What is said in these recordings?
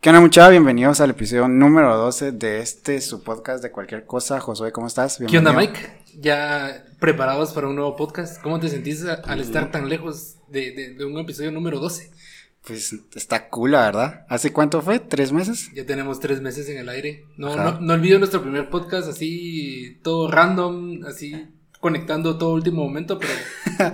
¿Qué onda muchachos? Bienvenidos al episodio número 12 de este, su podcast de cualquier cosa. Josué, ¿cómo estás? ¿Qué onda Mike? ¿Ya preparados para un nuevo podcast? ¿Cómo te sentís al estar tan lejos de, un episodio número 12? Pues está cool, la verdad. ¿Hace cuánto fue? ¿Tres meses? Ya tenemos tres meses en el aire. No, no, no olvido nuestro primer podcast así, todo random, así conectando todo último momento, pero...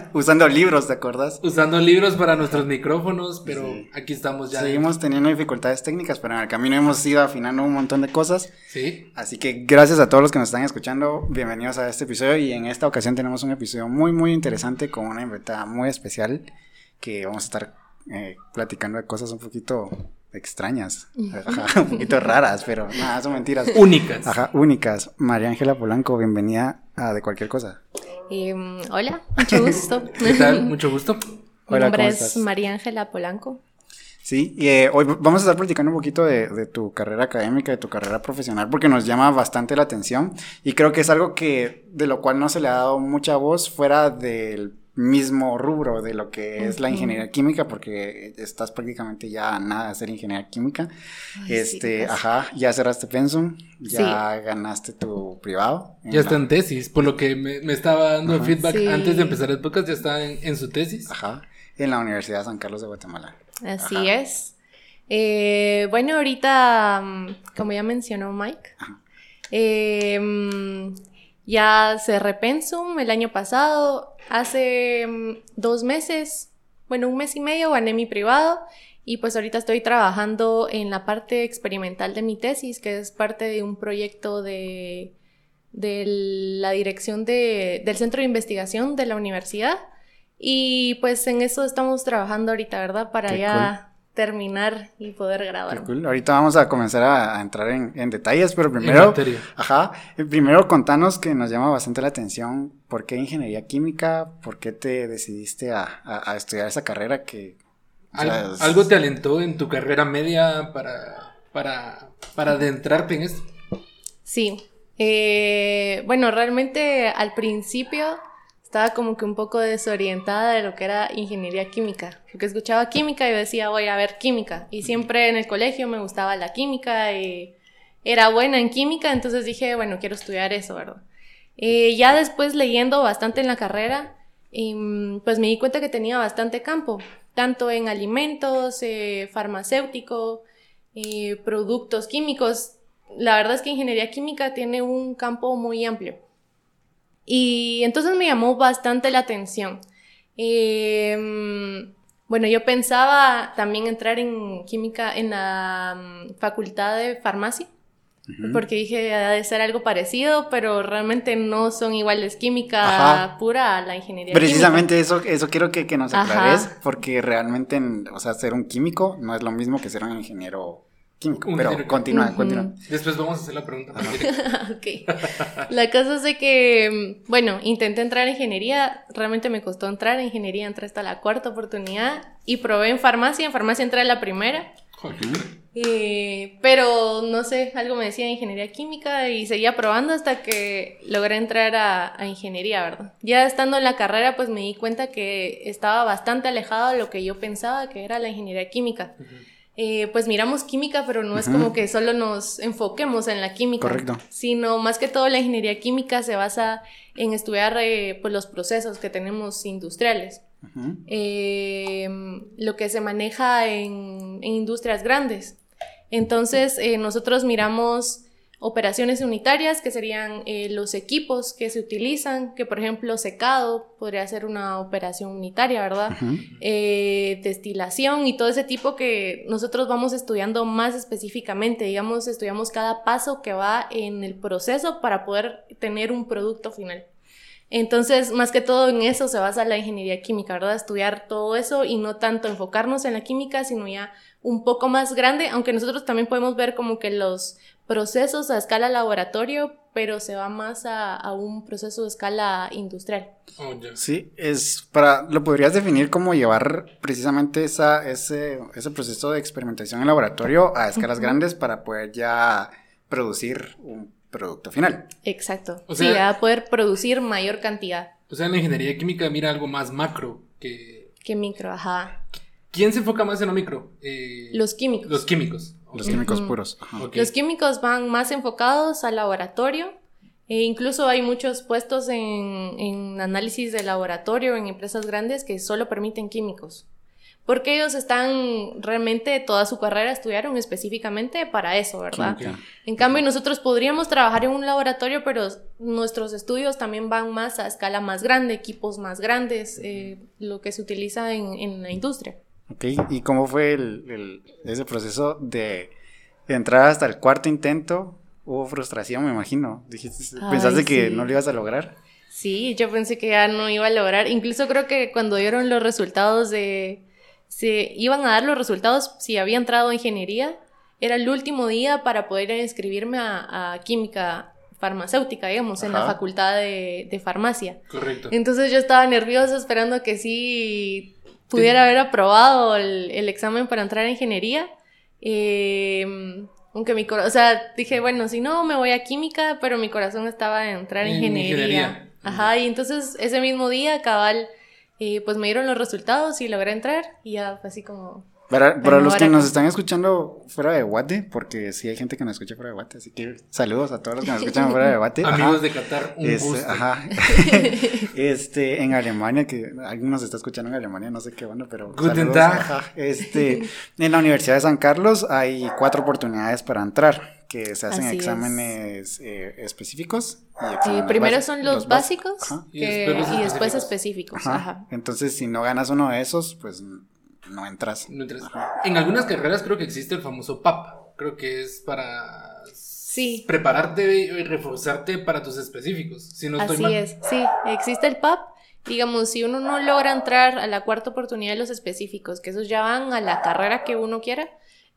Usando libros, ¿te acuerdas? Usando libros para nuestros micrófonos, pero aquí estamos ya. Seguimos teniendo dificultades técnicas, pero en el camino hemos ido afinando un montón de cosas. Sí. Así que gracias a todos los que nos están escuchando, bienvenidos a este episodio y en esta ocasión tenemos un episodio muy, muy interesante con una invitada muy especial que vamos a estar eh, platicando de cosas un poquito extrañas, un poquito raras, pero nada, son mentiras. Únicas. Ajá, únicas. María Ángela Polanco, bienvenida a De Cualquier Cosa. Em, hola, mucho gusto. ¿Qué tal? Mucho gusto. Mi nombre es María Ángela Polanco. Sí, y eh, hoy vamos a estar platicando un poquito de, de, tu carrera académica, de tu carrera profesional, porque nos llama bastante la atención y creo que es algo que de lo cual no se le ha dado mucha voz fuera del mismo rubro de lo que es la ingeniería química, porque estás prácticamente ya a nada de hacer ingeniería química. este, ajá, ya cerraste Pensum, ya ganaste tu privado. Ya está en tesis, por lo que me, estaba dando feedback antes de empezar el podcast, ya está en, su tesis. Ajá, en la Universidad de San Carlos de Guatemala. Así es. Eh, bueno, ahorita, mm, como ya mencionó Mike, eh, mm, ya cerré Pensum el año pasado Hace mm, dos meses, bueno, un mes y medio gané mi privado y pues ahorita estoy trabajando en la parte experimental de mi tesis, que es parte de un proyecto de, de la dirección de, del centro de investigación de la universidad. Y pues en eso estamos trabajando ahorita, ¿verdad? Para ya terminar y poder grabar. Ahorita vamos a comenzar a, entrar en, detalles, pero primero, ajá, primero contanos que nos llama bastante la atención, ¿por qué ingeniería química? ¿Por qué te decidiste a, estudiar esa carrera que... ¿Algo te alentó en tu carrera media para, para, para adentrarte en esto? Sí, eh, bueno, realmente al principio estaba como que un poco desorientada de lo que era ingeniería química, porque escuchaba química y decía, voy a ver química, y siempre en el colegio me gustaba la química y era buena en química, entonces dije, bueno, quiero estudiar eso, ¿verdad? Eh, ya después leyendo bastante en la carrera, em, pues me di cuenta que tenía bastante campo, tanto en alimentos, eh, farmacéutico, eh, productos químicos. La verdad es que ingeniería química tiene un campo muy amplio. Y entonces me llamó bastante la atención. Em, bueno, yo pensaba también entrar en química en la mm, facultad de farmacia, porque dije, ha de ser algo parecido, pero realmente no son iguales química pura a la ingeniería. Precisamente eso, eso quiero que, que nos aclares, porque realmente, o sea, ser un químico no es lo mismo que ser un ingeniero químico. pero continúa, continúa. Después vamos a hacer la pregunta. ok. La cosa es de que, bueno, intenté entrar en ingeniería. Realmente me costó entrar en ingeniería. Entré hasta la cuarta oportunidad. Y probé en farmacia. En farmacia entré a la primera. Eh, pero no sé, algo me decía de ingeniería química y seguía probando hasta que logré entrar a, ingeniería, ¿verdad? Ya estando en la carrera, pues me di cuenta que estaba bastante alejado de lo que yo pensaba que era la ingeniería química. Eh, pues miramos química, pero no es como que solo nos enfoquemos en la química, Correcto. sino más que todo la ingeniería química se basa en estudiar eh, pues los procesos que tenemos industriales, eh, lo que se maneja en, en industrias grandes. Entonces nosotros miramos operaciones unitarias, que serían eh, los equipos que se utilizan, que por ejemplo secado podría ser una operación unitaria, ¿verdad? Eh, destilación y todo ese tipo que nosotros vamos estudiando más específicamente, digamos, estudiamos cada paso que va en el proceso para poder tener un producto final. Entonces, más que todo en eso se basa la ingeniería química, ¿verdad? Estudiar todo eso y no tanto enfocarnos en la química, sino ya un poco más grande, aunque nosotros también podemos ver como que los procesos a escala laboratorio, pero se va más a, un proceso de escala industrial. Oh, sí, es para, lo podrías definir como llevar precisamente esa, ese, ese proceso de experimentación en laboratorio a escalas grandes para poder ya producir un producto final. Exacto. O sea, sí, a poder producir mayor cantidad. O sea, en la ingeniería química mira algo más macro que... Que micro, ajá. ¿Quién se enfoca más en lo micro? Eh, los químicos. Los químicos. Los químicos puros. Los químicos van más enfocados al laboratorio. E incluso hay muchos puestos en, en análisis de laboratorio en empresas grandes que solo permiten químicos porque ellos están realmente toda su carrera estudiaron específicamente para eso, ¿verdad? En cambio, nosotros podríamos trabajar en un laboratorio, pero nuestros estudios también van más a escala más grande, equipos más grandes, eh, lo que se utiliza en, la industria. Ok, ¿y cómo fue el, ese proceso de entrar hasta el cuarto intento? Hubo frustración, me imagino. Dijiste, ¿Pensaste que no lo ibas a lograr? Sí, yo pensé que ya no iba a lograr. Incluso creo que cuando dieron los resultados de se iban a dar los resultados si había entrado a ingeniería. Era el último día para poder inscribirme a, química farmacéutica, digamos, en la facultad de, farmacia. Correcto. Entonces yo estaba nerviosa esperando que sí pudiera haber aprobado el, examen para entrar a ingeniería. Em, aunque mi corazón, o sea, dije, bueno, si no, me voy a química, pero mi corazón estaba en entrar en, ingeniería. Ajá, y entonces ese mismo día, cabal, y pues me dieron los resultados y logré entrar y ya fue así como... Para, para los que nos están escuchando fuera de Guate, porque sí hay gente que nos escucha fuera de Guate, así que saludos a todos los que nos escuchan fuera de Guate. Amigos de Qatar, un este, gusto. Ajá. este, en Alemania, que alguien nos está escuchando en Alemania, no sé qué bueno, pero... Guten Tag. Este, en la Universidad de San Carlos hay cuatro oportunidades para entrar que se hacen exámenes eh, específicos. Y primero son los, básicos, y, después, específicos. Entonces, si no ganas uno de esos, pues no entras. En algunas carreras creo que existe el famoso PAP. Creo que es para sí. prepararte y reforzarte para tus específicos. Si no Así es, sí, existe el PAP. Digamos, si uno no logra entrar a la cuarta oportunidad de los específicos, que esos ya van a la carrera que uno quiera,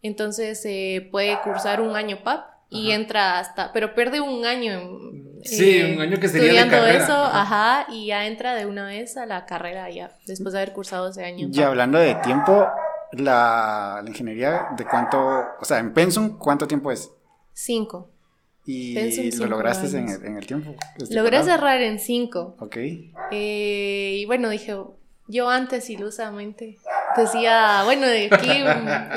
entonces se puede cursar un año PAP y entra hasta, pero pierde un año. Sí, un año que sería estudiando eso, ajá. y ya entra de una vez a la carrera ya, después de haber cursado ese año. Y hablando de tiempo, la, ingeniería, ¿de cuánto, o sea, en Pensum, cuánto tiempo es? Cinco. ¿Y lo lograste en el, en el, tiempo? Logré cerrar en cinco. Ok. Eh, y bueno, dije, yo antes ilusamente decía, bueno, de aquí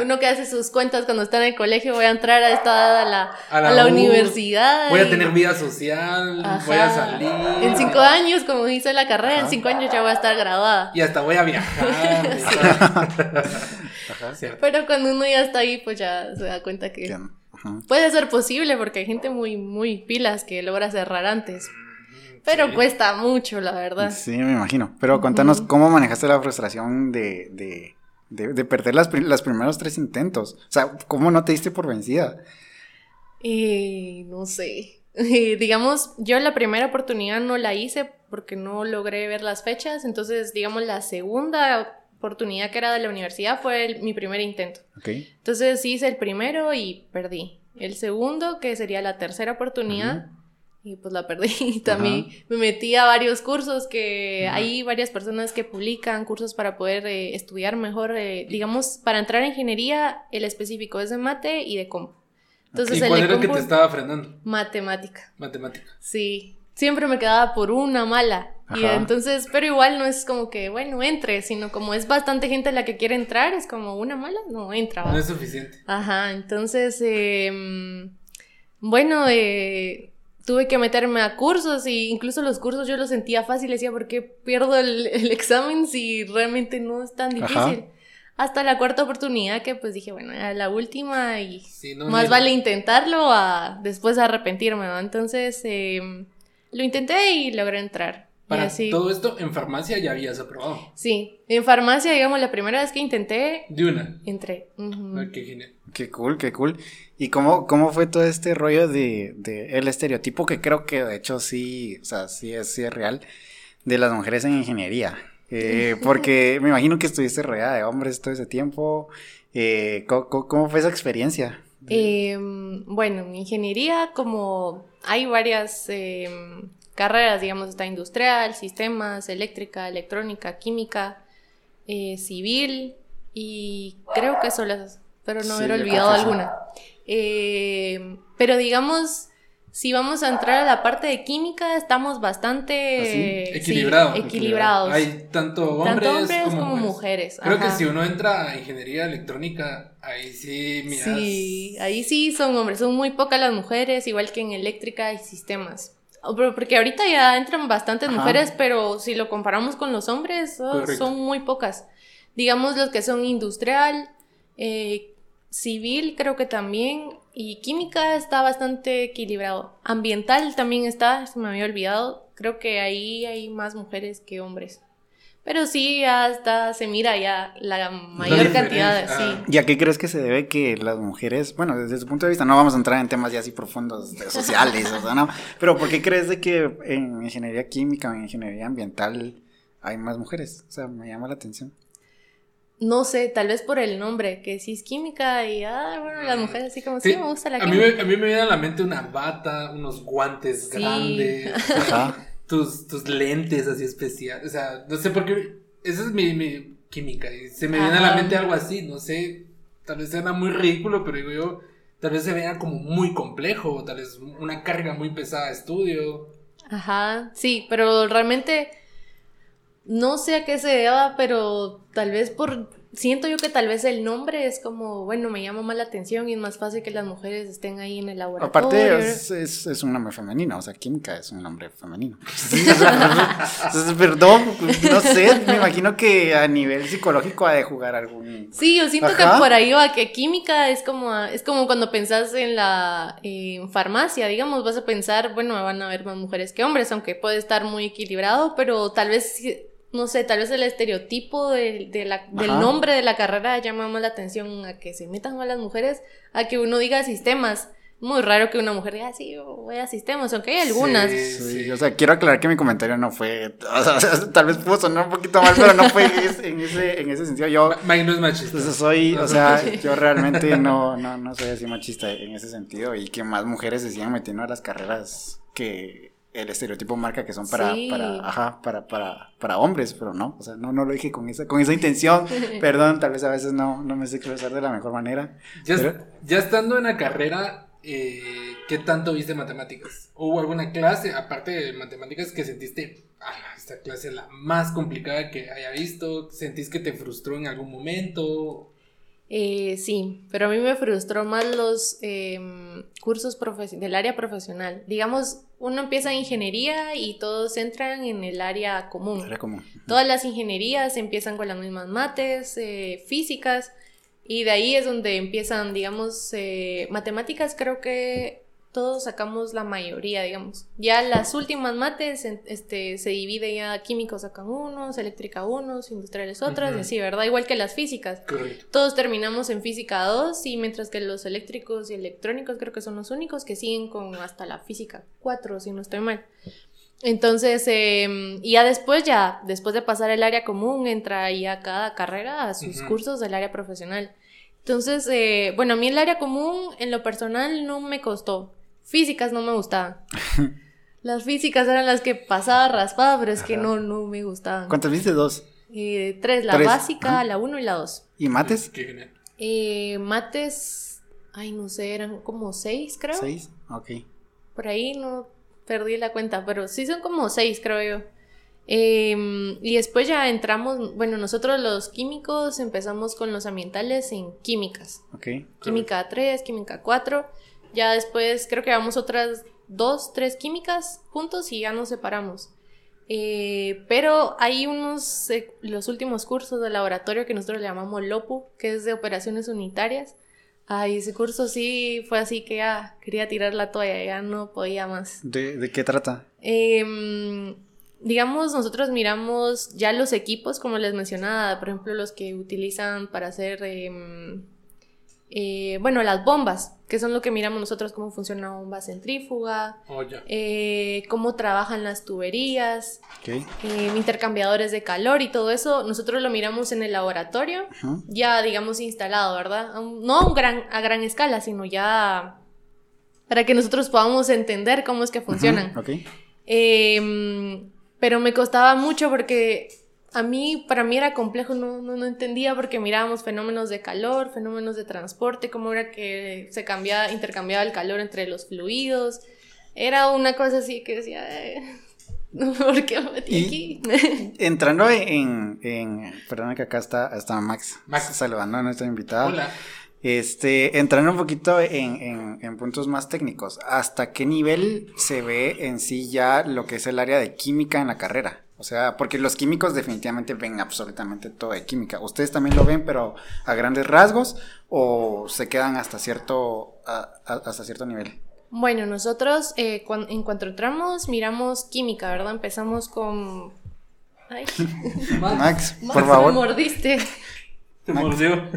uno que hace sus cuentas cuando está en el colegio, voy a entrar a esta a la, a la, universidad. Voy a tener vida social, voy a salir. En cinco años, como dice la carrera, en cinco años ya voy a estar graduada. Y hasta voy a viajar. Pero cuando uno ya está ahí, pues ya se da cuenta que puede ser posible porque hay gente muy, muy pilas que logra cerrar antes. Pero cuesta mucho, la verdad. Sí, me imagino. Pero cuéntanos, ¿cómo manejaste la frustración de, de, de, perder las, los primeros tres intentos? O sea, ¿cómo no te diste por vencida? Eh, no sé. digamos, yo la primera oportunidad no la hice porque no logré ver las fechas. Entonces, digamos, la segunda oportunidad que era de la universidad fue mi primer intento. Okay. Entonces hice el primero y perdí. El segundo, que sería la tercera oportunidad, y pues la perdí. También me metí a varios cursos que hay varias personas que publican cursos para poder eh, estudiar mejor, eh, digamos, para entrar en ingeniería, el específico es de mate y de comp. Entonces, ¿Y cuál era el que te estaba frenando? Matemática. Matemática. Sí, siempre me quedaba por una mala. Y entonces, pero igual no es como que, bueno, entre, sino como es bastante gente la que quiere entrar, es como una mala, no entra. No es suficiente. Ajá, entonces, eh, bueno, eh, tuve que meterme a cursos y incluso los cursos yo los sentía fácil, decía, ¿por qué pierdo el, examen si realmente no es tan difícil? Hasta la cuarta oportunidad que pues dije, bueno, a la última y más vale intentarlo a después arrepentirme, ¿no? Entonces em, lo intenté y logré entrar. Para todo esto, en farmacia ya habías aprobado. Sí, en farmacia, digamos, la primera vez que intenté. De una. Entré. Ah, qué genial. Qué cool, qué cool. ¿Y cómo, cómo fue todo este rollo de, de, el estereotipo que creo que de hecho sí, o sea, sí es, sí es real, de las mujeres en ingeniería? Eh, porque me imagino que estuviste rodeada de hombres todo ese tiempo. Eh, ¿cómo, fue esa experiencia? Em, bueno, en ingeniería, como hay varias em, carreras, digamos, está industrial, sistemas, eléctrica, electrónica, química, eh, civil y creo que son las, pero no he olvidado alguna. Eh, pero digamos, si vamos a entrar a la parte de química, estamos bastante ¿Ah, equilibrados. equilibrados. Hay tanto hombres, como, mujeres. Creo que si uno entra a ingeniería electrónica, ahí sí miras. Sí, ahí sí son hombres, son muy pocas las mujeres, igual que en eléctrica y sistemas. Porque ahorita ya entran bastantes mujeres, pero si lo comparamos con los hombres, oh, son muy pocas. Digamos los que son industrial, eh, civil creo que también, y química está bastante equilibrado. Ambiental también está, se me había olvidado. Creo que ahí hay más mujeres que hombres. Pero sí, hasta se mira ya la mayor cantidad. de, Sí. ¿Y a qué crees que se debe que las mujeres, bueno, desde su punto de vista, no vamos a entrar en temas ya así profundos de sociales, o sea, ¿no? Pero ¿por qué crees de que en ingeniería química o en ingeniería ambiental hay más mujeres? O sea, me llama la atención no sé, tal vez por el nombre, que si es química y, ah, bueno, las mujeres así como, sí, me gusta la a química. Mí, a mí me viene a la mente una bata, unos guantes grandes, tus, tus lentes así especiales, o sea, no sé por qué, esa es mi, mi química, y se me viene a la mente algo así, no sé, tal vez sea muy ridículo, pero digo yo, tal vez se vea como muy complejo, tal vez una carga muy pesada de estudio. Ajá, sí, pero realmente no sé a qué se deba, pero tal vez por... Siento yo que tal vez el nombre es como, bueno, me llama más la atención y es más fácil que las mujeres estén ahí en el laboratorio. Aparte es, es, un nombre femenino, o sea, química es un nombre femenino. perdón, no sé, me imagino que a nivel psicológico ha de jugar algún... Sí, yo siento que por ahí va, que química es como, es como cuando pensás en la farmacia, digamos, vas a pensar, bueno, van a haber más mujeres que hombres, aunque puede estar muy equilibrado, pero tal vez no sé, tal vez el estereotipo de, la, del nombre de la carrera llama más la atención a que se metan más las mujeres, a que uno diga sistemas. Muy raro que una mujer diga, ah, sí, voy a sistemas, aunque hay algunas. Sí, o sea, quiero aclarar que mi comentario no fue, o sea, tal vez pudo sonar un poquito mal, pero no fue en ese, en ese sentido. Yo, Mike no es machista. Soy, o sea, yo realmente no, no, no soy así machista en ese sentido y que más mujeres se sigan metiendo a las carreras que el estereotipo marca que son para, para, ajá, para, para, para hombres, pero no, o sea, no, no lo dije con esa, con esa intención, perdón, tal vez a veces no, no me sé expresar de la mejor manera. Ya, ya estando en la carrera, eh, ¿qué tanto viste matemáticas? ¿Hubo alguna clase, aparte de matemáticas, que sentiste, ah, esta clase es la más complicada que haya visto? ¿Sentís que te frustró en algún momento? Eh, sí, pero a mí me frustró más los em, cursos del área profesional. Digamos, uno empieza ingeniería y todos entran en el área común. Todas las ingenierías empiezan con las mismas mates, eh, físicas, y de ahí es donde empiezan, digamos, eh, matemáticas creo que todos sacamos la mayoría, digamos. Ya las últimas mates, este, se divide ya químicos sacan unos, eléctrica unos, industriales otros, y así, ¿verdad? Igual que las físicas. Todos terminamos en física 2 y mientras que los eléctricos y electrónicos creo que son los únicos que siguen con hasta la física 4, si no estoy mal. Entonces, eh, y ya después, ya, después de pasar el área común, entra ya cada carrera a sus cursos del área profesional. Entonces, eh, bueno, a mí el área común en lo personal no me costó. Físicas no me gustaban. Las físicas eran las que pasaba raspada, pero es que no, no me gustaban. ¿Cuántas viste? Dos. Eh, tres, la básica, la uno y la dos. ¿Y mates? Eh, mates, ay, no sé, eran como seis, creo. Seis, ok. Por ahí no perdí la cuenta, pero sí son como seis, creo yo. Em, y después ya entramos, bueno, nosotros los químicos empezamos con los ambientales en químicas. Ok. Química 3, química 4. Ya después creo que vamos otras dos, tres químicas juntos y ya nos separamos. Eh, pero hay unos, eh, los últimos cursos de laboratorio que nosotros le llamamos LOPU, que es de operaciones unitarias. Ay, ese curso sí fue así que ya quería tirar la toalla, ya no podía más. ¿De, qué trata? Em, digamos, nosotros miramos ya los equipos, como les mencionaba, por ejemplo, los que utilizan para hacer em, eh, bueno, las bombas, que son lo que miramos nosotros, cómo funciona una bomba centrífuga, oh, eh, cómo trabajan las tuberías, eh, intercambiadores de calor y todo eso, nosotros lo miramos en el laboratorio, ya digamos instalado, ¿verdad? No a, gran, a gran escala, sino ya para que nosotros podamos entender cómo es que funcionan. Em, pero me costaba mucho porque a mí, para mí era complejo, no, no, entendía porque mirábamos fenómenos de calor, fenómenos de transporte, cómo era que se cambiaba, intercambiaba el calor entre los fluidos. Era una cosa así que decía, eh, ¿por qué me metí aquí? entrando en, en, perdón que acá está, está Max, Max saludando a nuestra invitada. Hola. Este, entrando un poquito en, en, puntos más técnicos, ¿hasta qué nivel se ve en sí ya lo que es el área de química en la carrera? O sea, porque los químicos definitivamente ven absolutamente todo de química. ¿Ustedes también lo ven, pero a grandes rasgos o se quedan hasta cierto, hasta cierto nivel? Bueno, nosotros eh, en cuanto entramos miramos química, ¿verdad? Empezamos con... Ay. Max, por favor. Me mordiste. Te mordió.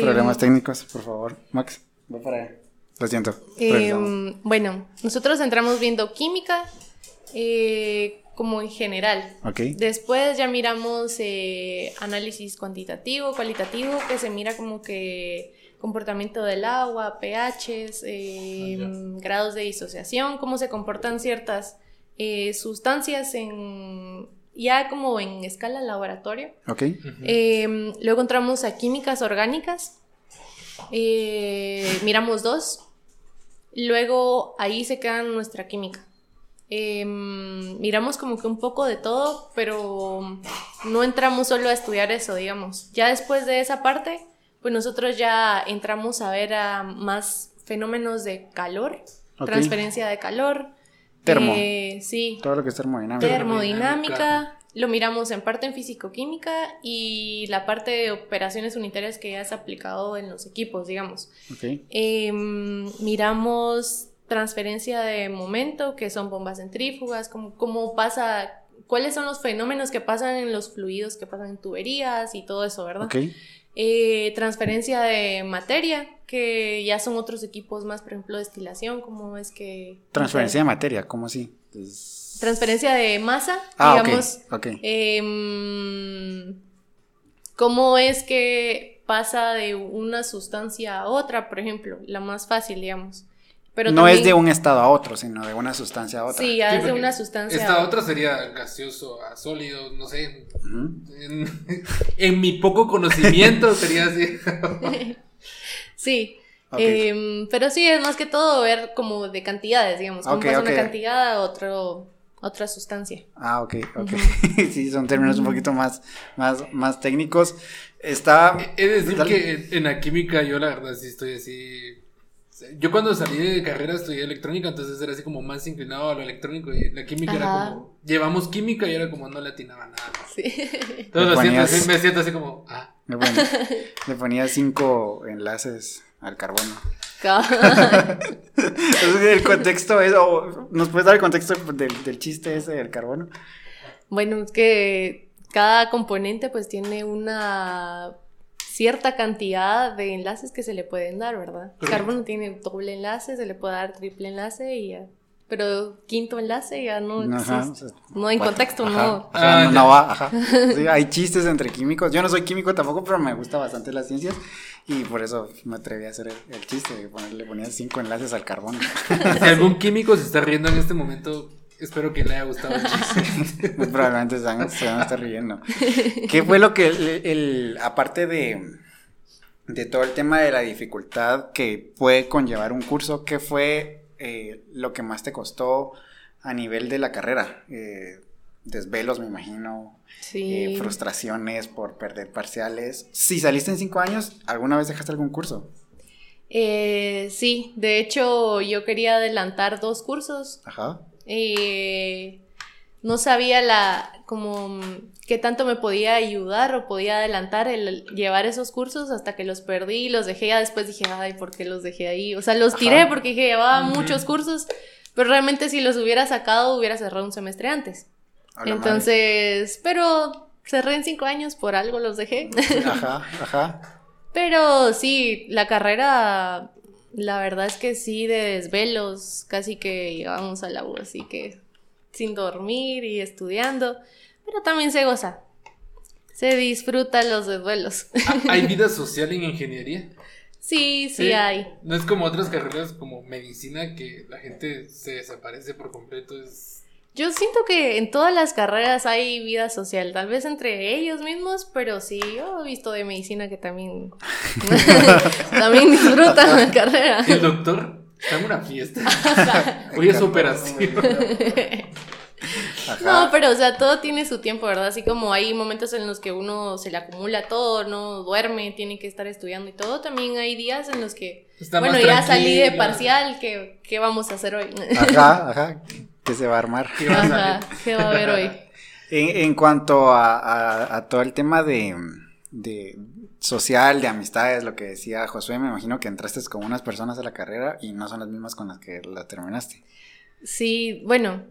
Problemas técnicos, por favor. Max, voy para allá. Lo siento. Em, bueno, nosotros entramos viendo química eh, como en general. Okay. Después ya miramos eh, análisis cuantitativo, cualitativo, que se mira como que comportamiento del agua, pHs, em, grados de disociación, cómo se comportan ciertas eh, sustancias en ya como en escala laboratorio. Ok. Em, luego entramos a químicas orgánicas. Eh, miramos dos. Luego ahí se queda nuestra química. Em, miramos como que un poco de todo, pero no entramos solo a estudiar eso, digamos. Ya después de esa parte, pues nosotros ya entramos a ver a más fenómenos de calor, transferencia de calor, Termo. Eh, sí. Todo lo que es termodinámica. Termodinámica. Lo miramos en parte en físico-química y la parte de operaciones unitarias que ya es aplicado en los equipos, digamos. Okay. Em, miramos transferencia de momento, que son bombas centrífugas, cómo, cómo pasa, cuáles son los fenómenos que pasan en los fluidos que pasan en tuberías y todo eso, ¿verdad? Okay. Eh, transferencia de materia, que ya son otros equipos más, por ejemplo, destilación, ¿cómo es que... Transferencia de materia, ¿cómo así? Transferencia de masa, ah, digamos. Okay, em, ¿Cómo es que pasa de una sustancia a otra, por ejemplo? La más fácil, digamos no es de un estado a otro, sino de una sustancia a otra. Sí, ya es de una sustancia Esta a otra sería gaseoso a sólido, no sé. en, mi poco conocimiento sería así. sí. Em, pero sí, es más que todo ver como de cantidades, digamos. Como pasa una cantidad a otro, otra sustancia. Ah, ok, ok. sí, son términos un poquito más, más, más técnicos. Está. He de decir que en la química yo la verdad sí estoy así yo cuando salí de carrera estudié electrónica, entonces era así como más inclinado a lo electrónico y la química era como, llevamos química y era como no le atinaba nada. Sí. Entonces me siento así como, ah. Le ponía cinco enlaces al carbono. el contexto es, ¿nos puedes dar el contexto del, del chiste ese del carbono? Bueno, es que cada componente pues tiene una cierta cantidad de enlaces que se le pueden dar, ¿verdad? El carbono tiene doble enlace, se le puede dar triple enlace y ya. Pero quinto enlace ya no no hay contexto, no. Ah, no, va, ajá. hay chistes entre químicos. Yo no soy químico tampoco, pero me gusta bastante las ciencias y por eso me atreví a hacer el, chiste de ponerle ponía cinco enlaces al carbono. Si algún químico se está riendo en este momento, Espero que le haya gustado el chiste. Probablemente se van, a estar riendo. ¿Qué fue lo que, el, aparte de, de todo el tema de la dificultad que puede conllevar un curso, qué fue eh, lo que más te costó a nivel de la carrera? Eh, desvelos, me imagino. Eh, frustraciones por perder parciales. Si saliste en cinco años, ¿alguna vez dejaste algún curso? sí, de hecho yo quería adelantar dos cursos. Ajá. Eh, no sabía la como qué tanto me podía ayudar o podía adelantar el llevar esos cursos hasta que los perdí y los dejé. Ya después dije ay por qué los dejé ahí o sea los tiré porque dije llevaba muchos cursos pero realmente si los hubiera sacado hubiera cerrado un semestre antes. Entonces pero cerré en cinco años por algo los dejé. Ajá ajá. Pero sí la carrera la verdad es que sí, de desvelos, casi que llevamos a la U, así que sin dormir y estudiando, pero también se goza. Se disfruta los desvelos. Ah, ¿Hay vida social en ingeniería? Sí, sí, hay. No es como otras carreras como medicina que la gente se desaparece por completo. Es yo siento que en todas las carreras hay vida social, tal vez entre ellos mismos, pero sí, yo he visto de medicina que también, también disfrutan la carrera. ¿El doctor? Está en una fiesta. Hoy es operación. No, pero o sea, todo tiene su tiempo, ¿verdad? Así como hay momentos en los que uno se le acumula todo, no duerme, tiene que estar estudiando y todo, también hay días en los que, bueno, ya salí de parcial, ¿qué, ¿qué, vamos a hacer hoy? Ajá, ajá, ¿qué se va a armar? ¿Qué va, ajá, ¿qué va a haber hoy? En, cuanto a, a, todo el tema de, de social, de amistades, lo que decía Josué, me imagino que entraste con unas personas a la carrera y no son las mismas con las que la terminaste. Sí, bueno,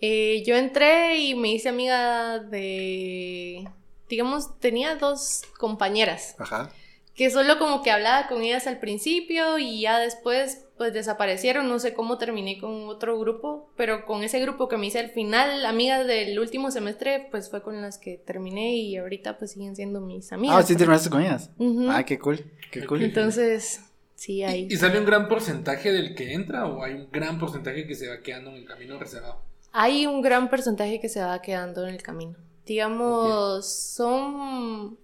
eh, yo entré y me hice amiga de, digamos, tenía dos compañeras. Ajá. Que solo como que hablaba con ellas al principio y ya después pues desaparecieron, no sé cómo terminé con otro grupo, pero con ese grupo que me hice al final, amigas del último semestre, pues fue con las que terminé y ahorita pues siguen siendo mis amigas. Ah, sí terminaste con ellas. Ah, qué cool, qué cool. Entonces, sí, hay. ¿Y sale un gran porcentaje del que entra o hay un gran porcentaje que se va quedando en el camino reservado? Hay un gran porcentaje que se va quedando en el camino. Digamos, son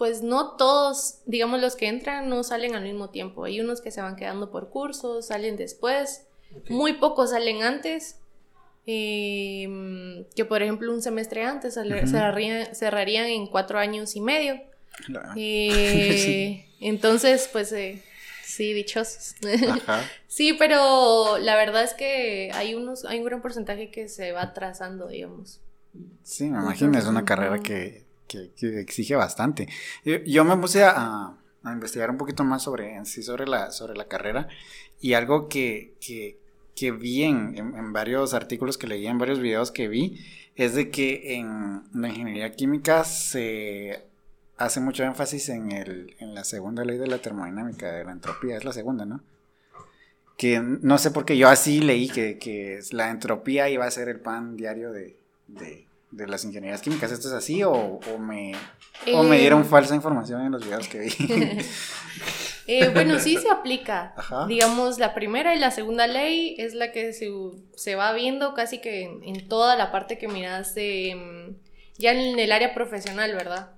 pues no todos, digamos, los que entran no salen al mismo tiempo. Hay unos que se van quedando por cursos, salen después, muy pocos salen antes. Em, que por ejemplo un semestre antes cerrarían, en cuatro años y medio. Eh, entonces, pues eh, sí, dichosos. sí, pero la verdad es que hay unos, hay un gran porcentaje que se va trazando, digamos. Sí, me imagino, es una carrera que que, exige bastante. Yo, me puse a, investigar un poquito más sobre, sí, sobre, la, sobre la carrera y algo que, que, vi en, varios artículos que leí, en varios videos que vi, es de que en la ingeniería química se hace mucho énfasis en, el, en la segunda ley de la termodinámica, de la entropía, es la segunda, ¿no? Que no sé por qué yo así leí que, que la entropía iba a ser el pan diario de las ingenierías químicas. ¿Esto es así o, me, me dieron eh, falsa información en los videos que vi? Eh, bueno, sí se aplica. Digamos, la primera y la segunda ley es la que se, va viendo casi que en, toda la parte que miras ya en el área profesional, ¿verdad?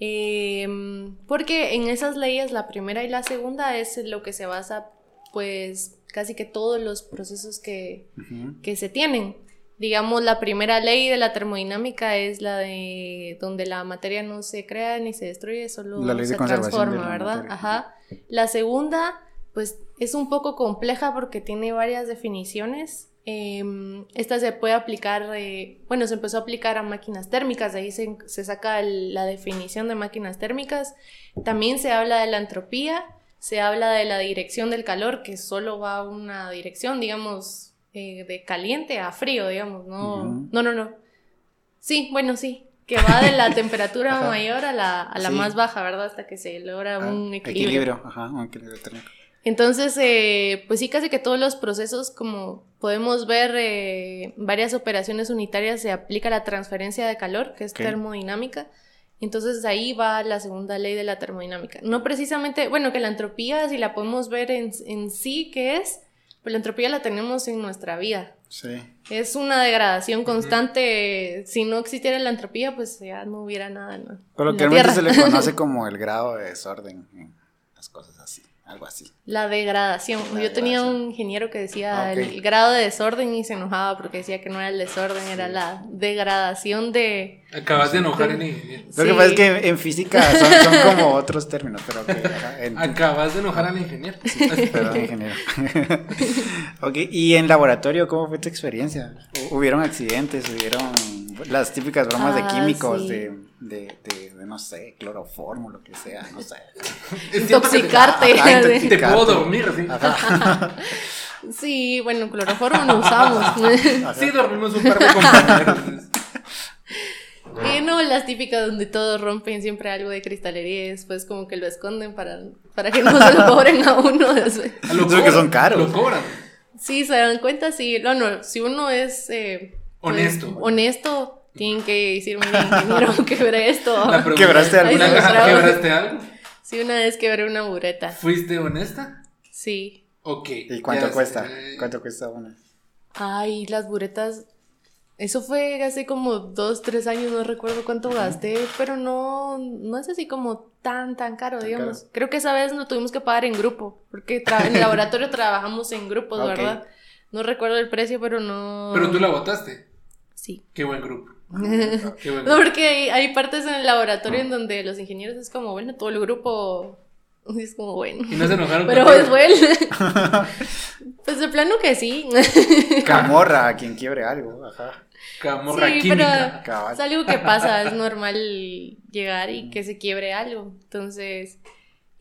Em, porque en esas leyes, la primera y la segunda es lo que se basa, pues, casi que todos los procesos que, que se tienen digamos, la primera ley de la termodinámica es la de donde la materia no se crea ni se destruye, solo se transforma, ¿verdad? Ajá. La segunda, pues es un poco compleja porque tiene varias definiciones. Em, esta se puede aplicar, eh, bueno, se empezó a aplicar a máquinas térmicas, de ahí se, se saca la definición de máquinas térmicas. También se habla de la entropía, se habla de la dirección del calor, que solo va a una dirección, digamos, eh, de caliente a frío, digamos, no, no, no, no. Sí, bueno, sí, que va de la temperatura mayor a la, a la más baja, ¿verdad? Hasta que se logra ah, un equilibrio. Equilibrio, ajá, un equilibrio térmico. Entonces, eh, pues sí, casi que todos los procesos, como podemos ver, eh, varias operaciones unitarias se aplica la transferencia de calor, que es termodinámica. Entonces ahí va la segunda ley de la termodinámica. No precisamente, bueno, que la entropía, si la podemos ver en, en sí, ¿qué es? Pues la entropía la tenemos en nuestra vida. Sí. Es una degradación constante. Si no existiera la entropía, pues ya no hubiera nada. ¿no? Coloquialmente se le conoce como el grado de desorden en las cosas así algo así. La degradación. Yo tenía un ingeniero que decía ah, el grado de desorden y se enojaba porque decía que no era el desorden, era la degradación de... Acabas de enojar en ingeniero. Lo que pasa es que en física son, como otros términos, pero Acabas de enojar al ingeniero. Perdón, ingeniero. ok, y en laboratorio, ¿cómo fue tu experiencia? ¿Hubieron accidentes? ¿Hubieron las típicas bromas de ah, químicos, de, de, de, no sé, cloroformo, lo que sea, no sé. Intoxicarte. Te puedo dormir, así. sí, bueno, cloroformo no usamos. sí, dormimos un par de compañeros. Eh, no, las típicas donde todos rompen siempre algo de cristalería y después como que lo esconden para, para que no se lo cobren a uno. Después. lo que son caros. Lo cobran. Sí, se dan cuenta, sí. No, no, si uno es... Eh, pues, honesto. Tienen que decirme, ingeniero, quebré esto. ¿Quebraste algo? ¿Quebraste algo? Sí, una vez quebré una bureta. ¿Fuiste honesta? Sí. Ok. ¿Y cuánto cuesta? ¿Cuánto cuesta una? Ay, las buretas Eso fue hace como dos, tres años, no recuerdo cuánto gasté, pero no, no es así como tan, tan caro, digamos. Creo que esa vez no tuvimos que pagar en grupo, porque en el laboratorio trabajamos en grupos, ¿verdad? No recuerdo el precio, pero no... Pero tú la votaste. Sí. Qué buen grupo. Qué grupo. No, porque hay, partes en el laboratorio en donde los ingenieros es como, bueno, todo el grupo es como, bueno. Y no se enojaron Pero es bueno. pues de plano que sí. Camorra, a quien quiebre algo, ajá. Camorra sí, química. Pero es algo que pasa, es normal llegar y que se quiebre algo. Entonces,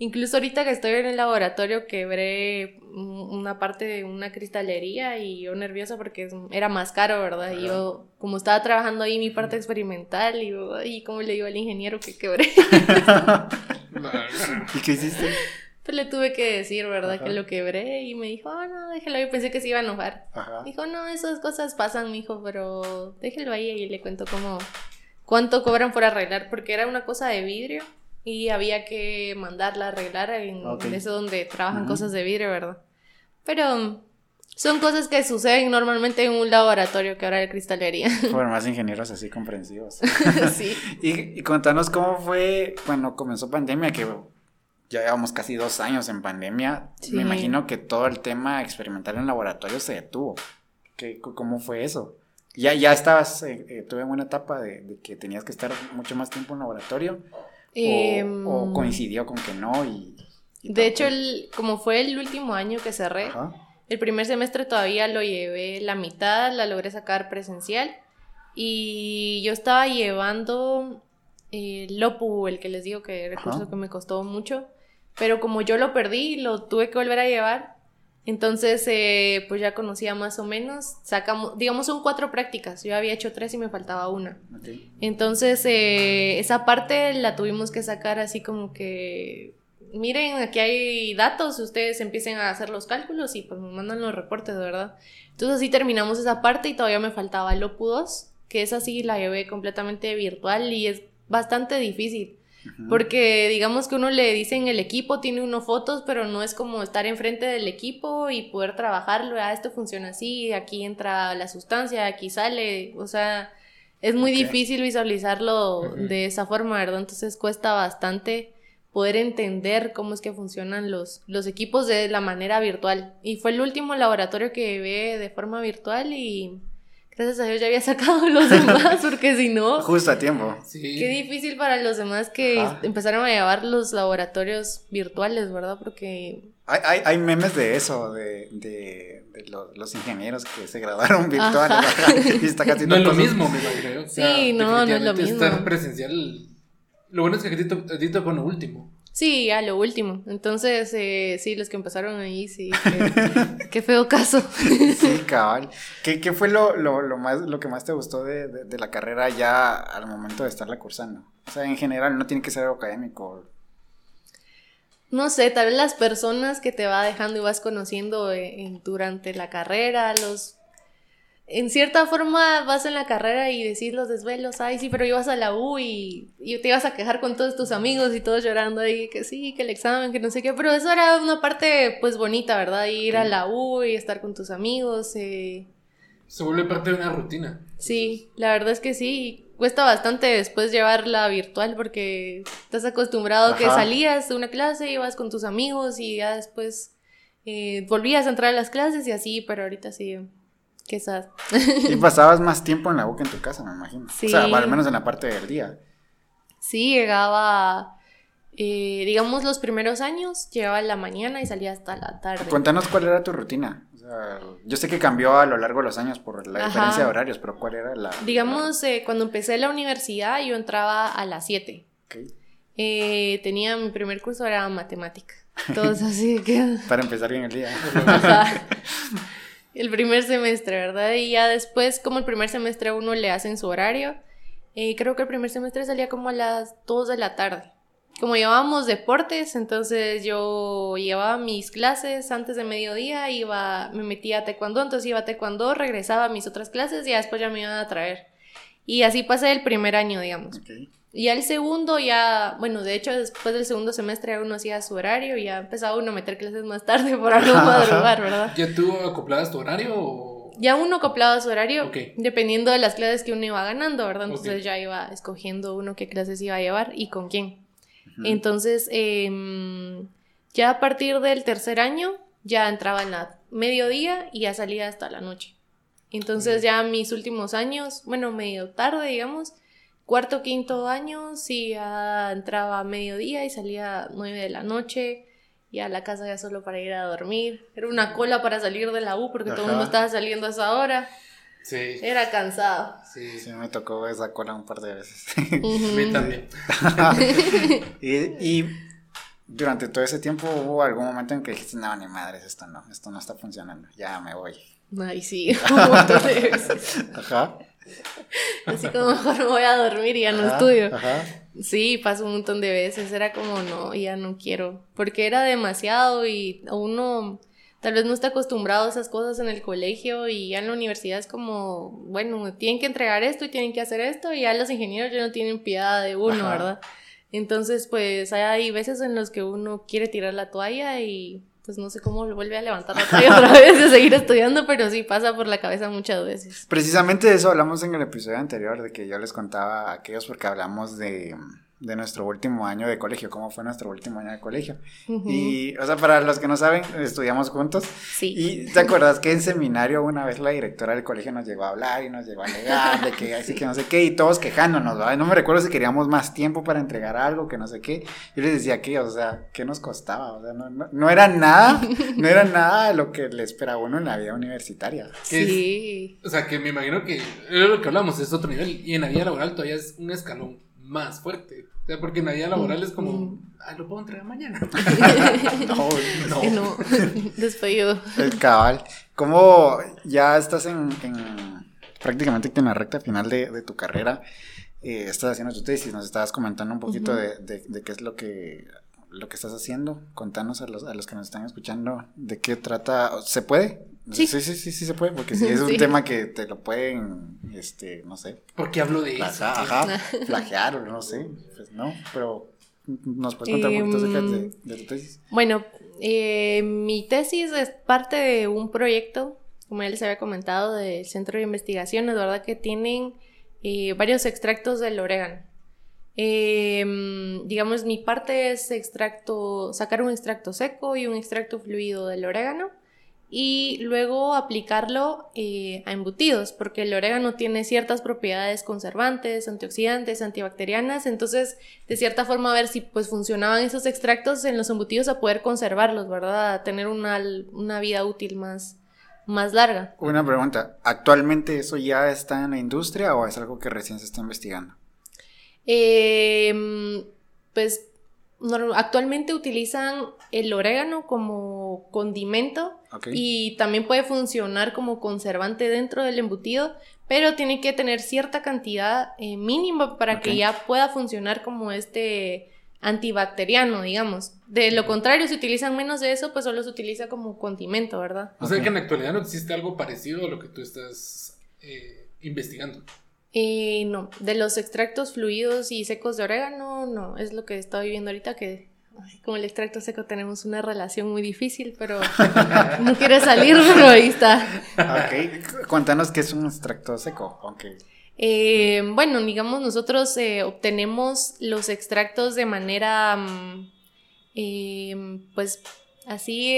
incluso ahorita que estoy en el laboratorio quebré una parte de una cristalería y yo nerviosa porque era más caro, ¿verdad? Y yo, como estaba trabajando ahí mi parte experimental, y yo, y ¿cómo le digo al ingeniero que quebré? ¿Y qué hiciste? Pues le tuve que decir, ¿verdad? Que lo quebré y me dijo, oh, no, déjelo. Yo pensé que se iba a enojar. Dijo, no, esas cosas pasan, mijo, pero déjelo ahí y le cuento cómo, cuánto cobran por arreglar, porque era una cosa de vidrio y había que mandarla a arreglar en eso donde trabajan cosas de vidrio, ¿verdad? Pero son cosas que suceden normalmente en un laboratorio que ahora de cristalería. Fueron más ingenieros así comprensivos. sí. Y, y contanos cómo fue cuando comenzó pandemia, que ya llevamos casi dos años en pandemia. Me imagino que todo el tema experimental en laboratorio se detuvo. ¿Qué, ¿Cómo fue eso? Ya, ya estabas, eh, eh, tuve una etapa de, que tenías que estar mucho más tiempo en laboratorio. O, em, coincidió con que no y... de hecho, el, como fue el último año que cerré, el primer semestre todavía lo llevé la mitad, la logré sacar presencial. Y yo estaba llevando el LOPU, el que les digo que recurso que me costó mucho. Pero como yo lo perdí, lo tuve que volver a llevar. Entonces, eh, pues ya conocía más o menos. Sacamos, digamos, son cuatro prácticas. Yo había hecho tres y me faltaba una. Entonces, eh, esa parte la tuvimos que sacar así como que. Miren, aquí hay datos, ustedes empiecen a hacer los cálculos y pues me mandan los reportes, ¿verdad? Entonces así terminamos esa parte y todavía me faltaba el OPU 2, que esa sí la llevé completamente virtual y es bastante difícil. Porque digamos que uno le dice en el equipo, tiene uno fotos, pero no es como estar enfrente del equipo y poder trabajarlo, ah, esto funciona así, aquí entra la sustancia, aquí sale, o sea, es muy difícil visualizarlo de esa forma, ¿verdad? Entonces cuesta bastante poder entender cómo es que funcionan los, los equipos de la manera virtual. Y fue el último laboratorio que ve de forma virtual y gracias a Dios ya había sacado los demás, porque si no... Justo a tiempo. Qué difícil para los demás que empezaron a llevar los laboratorios virtuales, ¿verdad? Porque... Hay, hay, hay memes de eso, de, de, de los, ingenieros que se graduaron virtuales. no es lo mismo, me imagino. sí, no, no es lo mismo. Estar presencial... Lo bueno es que a ti te, con lo último. Sí, a lo último. Entonces, eh, sí, los que empezaron ahí, sí. Qué, feo caso. sí, cabal. ¿Qué, qué fue lo, lo, lo, más, lo que más te gustó de, de, la carrera ya al momento de estarla cursando? O sea, en general, no tiene que ser algo académico. No sé, tal vez las personas que te va dejando y vas conociendo eh, durante la carrera, los en cierta forma vas en la carrera y decís los desvelos, ay, sí, pero ibas a la U y, te ibas a quejar con todos tus amigos y todos llorando ahí, que sí, que el examen, que no sé qué, pero eso era una parte pues bonita, ¿verdad? Ir a la U y estar con tus amigos. Eh. Se vuelve parte de una rutina. Sí, la verdad es que sí, cuesta bastante después llevarla virtual porque estás acostumbrado a que salías de una clase, ibas con tus amigos y ya después eh, volvías a entrar a las clases y así, pero ahorita sí Quizás. y pasabas más tiempo en la boca en tu casa, me imagino. Sí. O sea, al menos en la parte del día. Sí, llegaba, eh, digamos, los primeros años, llegaba en la mañana y salía hasta la tarde. Cuéntanos cuál era tu rutina. O sea, yo sé que cambió a lo largo de los años por la diferencia de horarios, pero ¿cuál era la...? Digamos, eh, cuando empecé la universidad yo entraba a las 7. Eh, tenía mi primer curso, era matemática. Todos así que... Para empezar bien el día. El primer semestre, ¿verdad? Y ya después, como el primer semestre uno le hacen su horario, eh, creo que el primer semestre salía como a las 2 de la tarde. Como llevábamos deportes, entonces yo llevaba mis clases antes de mediodía, iba, me metía a taekwondo, entonces iba a taekwondo, regresaba a mis otras clases y después ya me iban a traer. Y así pasé el primer año, digamos. Y al segundo ya, bueno, de hecho después del segundo semestre uno hacía su horario y ya empezaba uno a meter clases más tarde por algo madrugar, ¿verdad? ¿Ya tú acoplabas tu horario o...? ya uno acoplaba su horario dependiendo de las clases que uno iba ganando, ¿verdad? Entonces ya iba escogiendo uno qué clases iba a llevar y con quién. Entonces, em, ya a partir del tercer año, ya entraba en la mediodía y ya salía hasta la noche. Entonces ya mis últimos años, bueno, medio tarde, digamos, cuarto, quinto año, sí, ya entraba a mediodía y salía a nueve de la noche y a la casa ya solo para ir a dormir. Era una cola para salir de la U porque todo el mundo estaba saliendo a esa hora. Sí. Era cansado. Sí. sí, me tocó esa cola un par de veces. A mí también. y, durante todo ese tiempo hubo algún momento en que dijiste, no, ni madres, esto no, esto no está funcionando, ya me voy. Ay, sí, un montón de veces. Ajá. Así como mejor me voy a dormir y ya no estudio. Ajá. Sí, pasó un montón de veces. Era como, no, ya no quiero. Porque era demasiado y uno tal vez no está acostumbrado a esas cosas en el colegio y ya en la universidad es como, bueno, tienen que entregar esto y tienen que hacer esto y ya los ingenieros ya no tienen piedad de uno, ¿verdad? Entonces, pues hay veces en los que uno quiere tirar la toalla y pues no sé cómo vuelve a levantar toalla otra vez de seguir estudiando, pero sí pasa por la cabeza muchas veces. Precisamente de eso hablamos en el episodio anterior, de que yo les contaba a aquellos porque hablamos de de nuestro último año de colegio, cómo fue nuestro último año de colegio. Y, o sea, para los que no saben, estudiamos juntos. Sí. Y te acuerdas que en seminario una vez la directora del colegio nos llegó a hablar y nos llegó a alegar de que así que no sé qué, y todos quejándonos, ¿verdad? No me recuerdo si queríamos más tiempo para entregar algo, que no sé qué. Yo les decía que, o sea, ¿qué nos costaba? O sea, no, no, era nada, no era nada lo que le espera a uno en la vida universitaria. Sí. o sea, que me imagino que era lo que hablamos, es otro nivel, y en la vida laboral todavía es un escalón más fuerte. Sea, porque en la vida laboral es como, ah, lo puedo entregar mañana. no, no. no. Despedido. El cabal. ¿Cómo ya estás en, prácticamente en la recta final de, tu carrera? Eh, estás haciendo tu tesis, nos estabas comentando un poquito de, de, qué es lo que lo que estás haciendo. Contanos a los, a los que nos están escuchando de qué trata. ¿Se puede? Sí. sí, sí, sí, sí, se puede, porque si es un tema que te lo pueden, este, no sé. Porque hablo de eso. Ajá, flagear o no sé, pues no, pero nos puedes contar un poquito acerca de, de, tu tesis. Bueno, eh, mi tesis es parte de un proyecto, como ya les había comentado, del Centro de Investigaciones, verdad que tienen eh, varios extractos del orégano. Eh, digamos, mi parte es extracto, sacar un extracto seco y un extracto fluido del orégano y luego aplicarlo eh, a embutidos, porque el orégano tiene ciertas propiedades conservantes, antioxidantes, antibacterianas, entonces de cierta forma a ver si pues funcionaban esos extractos en los embutidos a poder conservarlos, ¿verdad? A tener una, una vida útil más, más larga. Una pregunta, ¿actualmente eso ya está en la industria o es algo que recién se está investigando? Eh, pues actualmente utilizan el orégano como condimento y también puede funcionar como conservante dentro del embutido, pero tiene que tener cierta cantidad eh, mínima para que ya pueda funcionar como este antibacteriano, digamos. De lo contrario, si utilizan menos de eso, pues solo se utiliza como condimento, ¿verdad? O sea que en la actualidad no existe algo parecido a lo que tú estás eh, investigando. Eh, no, de los extractos fluidos y secos de orégano, no, es lo que estoy viendo ahorita que como el extracto seco tenemos una relación muy difícil, pero no quiere salir, pero ahí está. Ok, cuéntanos qué es un extracto seco, aunque... Eh, bueno, digamos, nosotros eh, obtenemos los extractos de manera, mm, eh, pues así,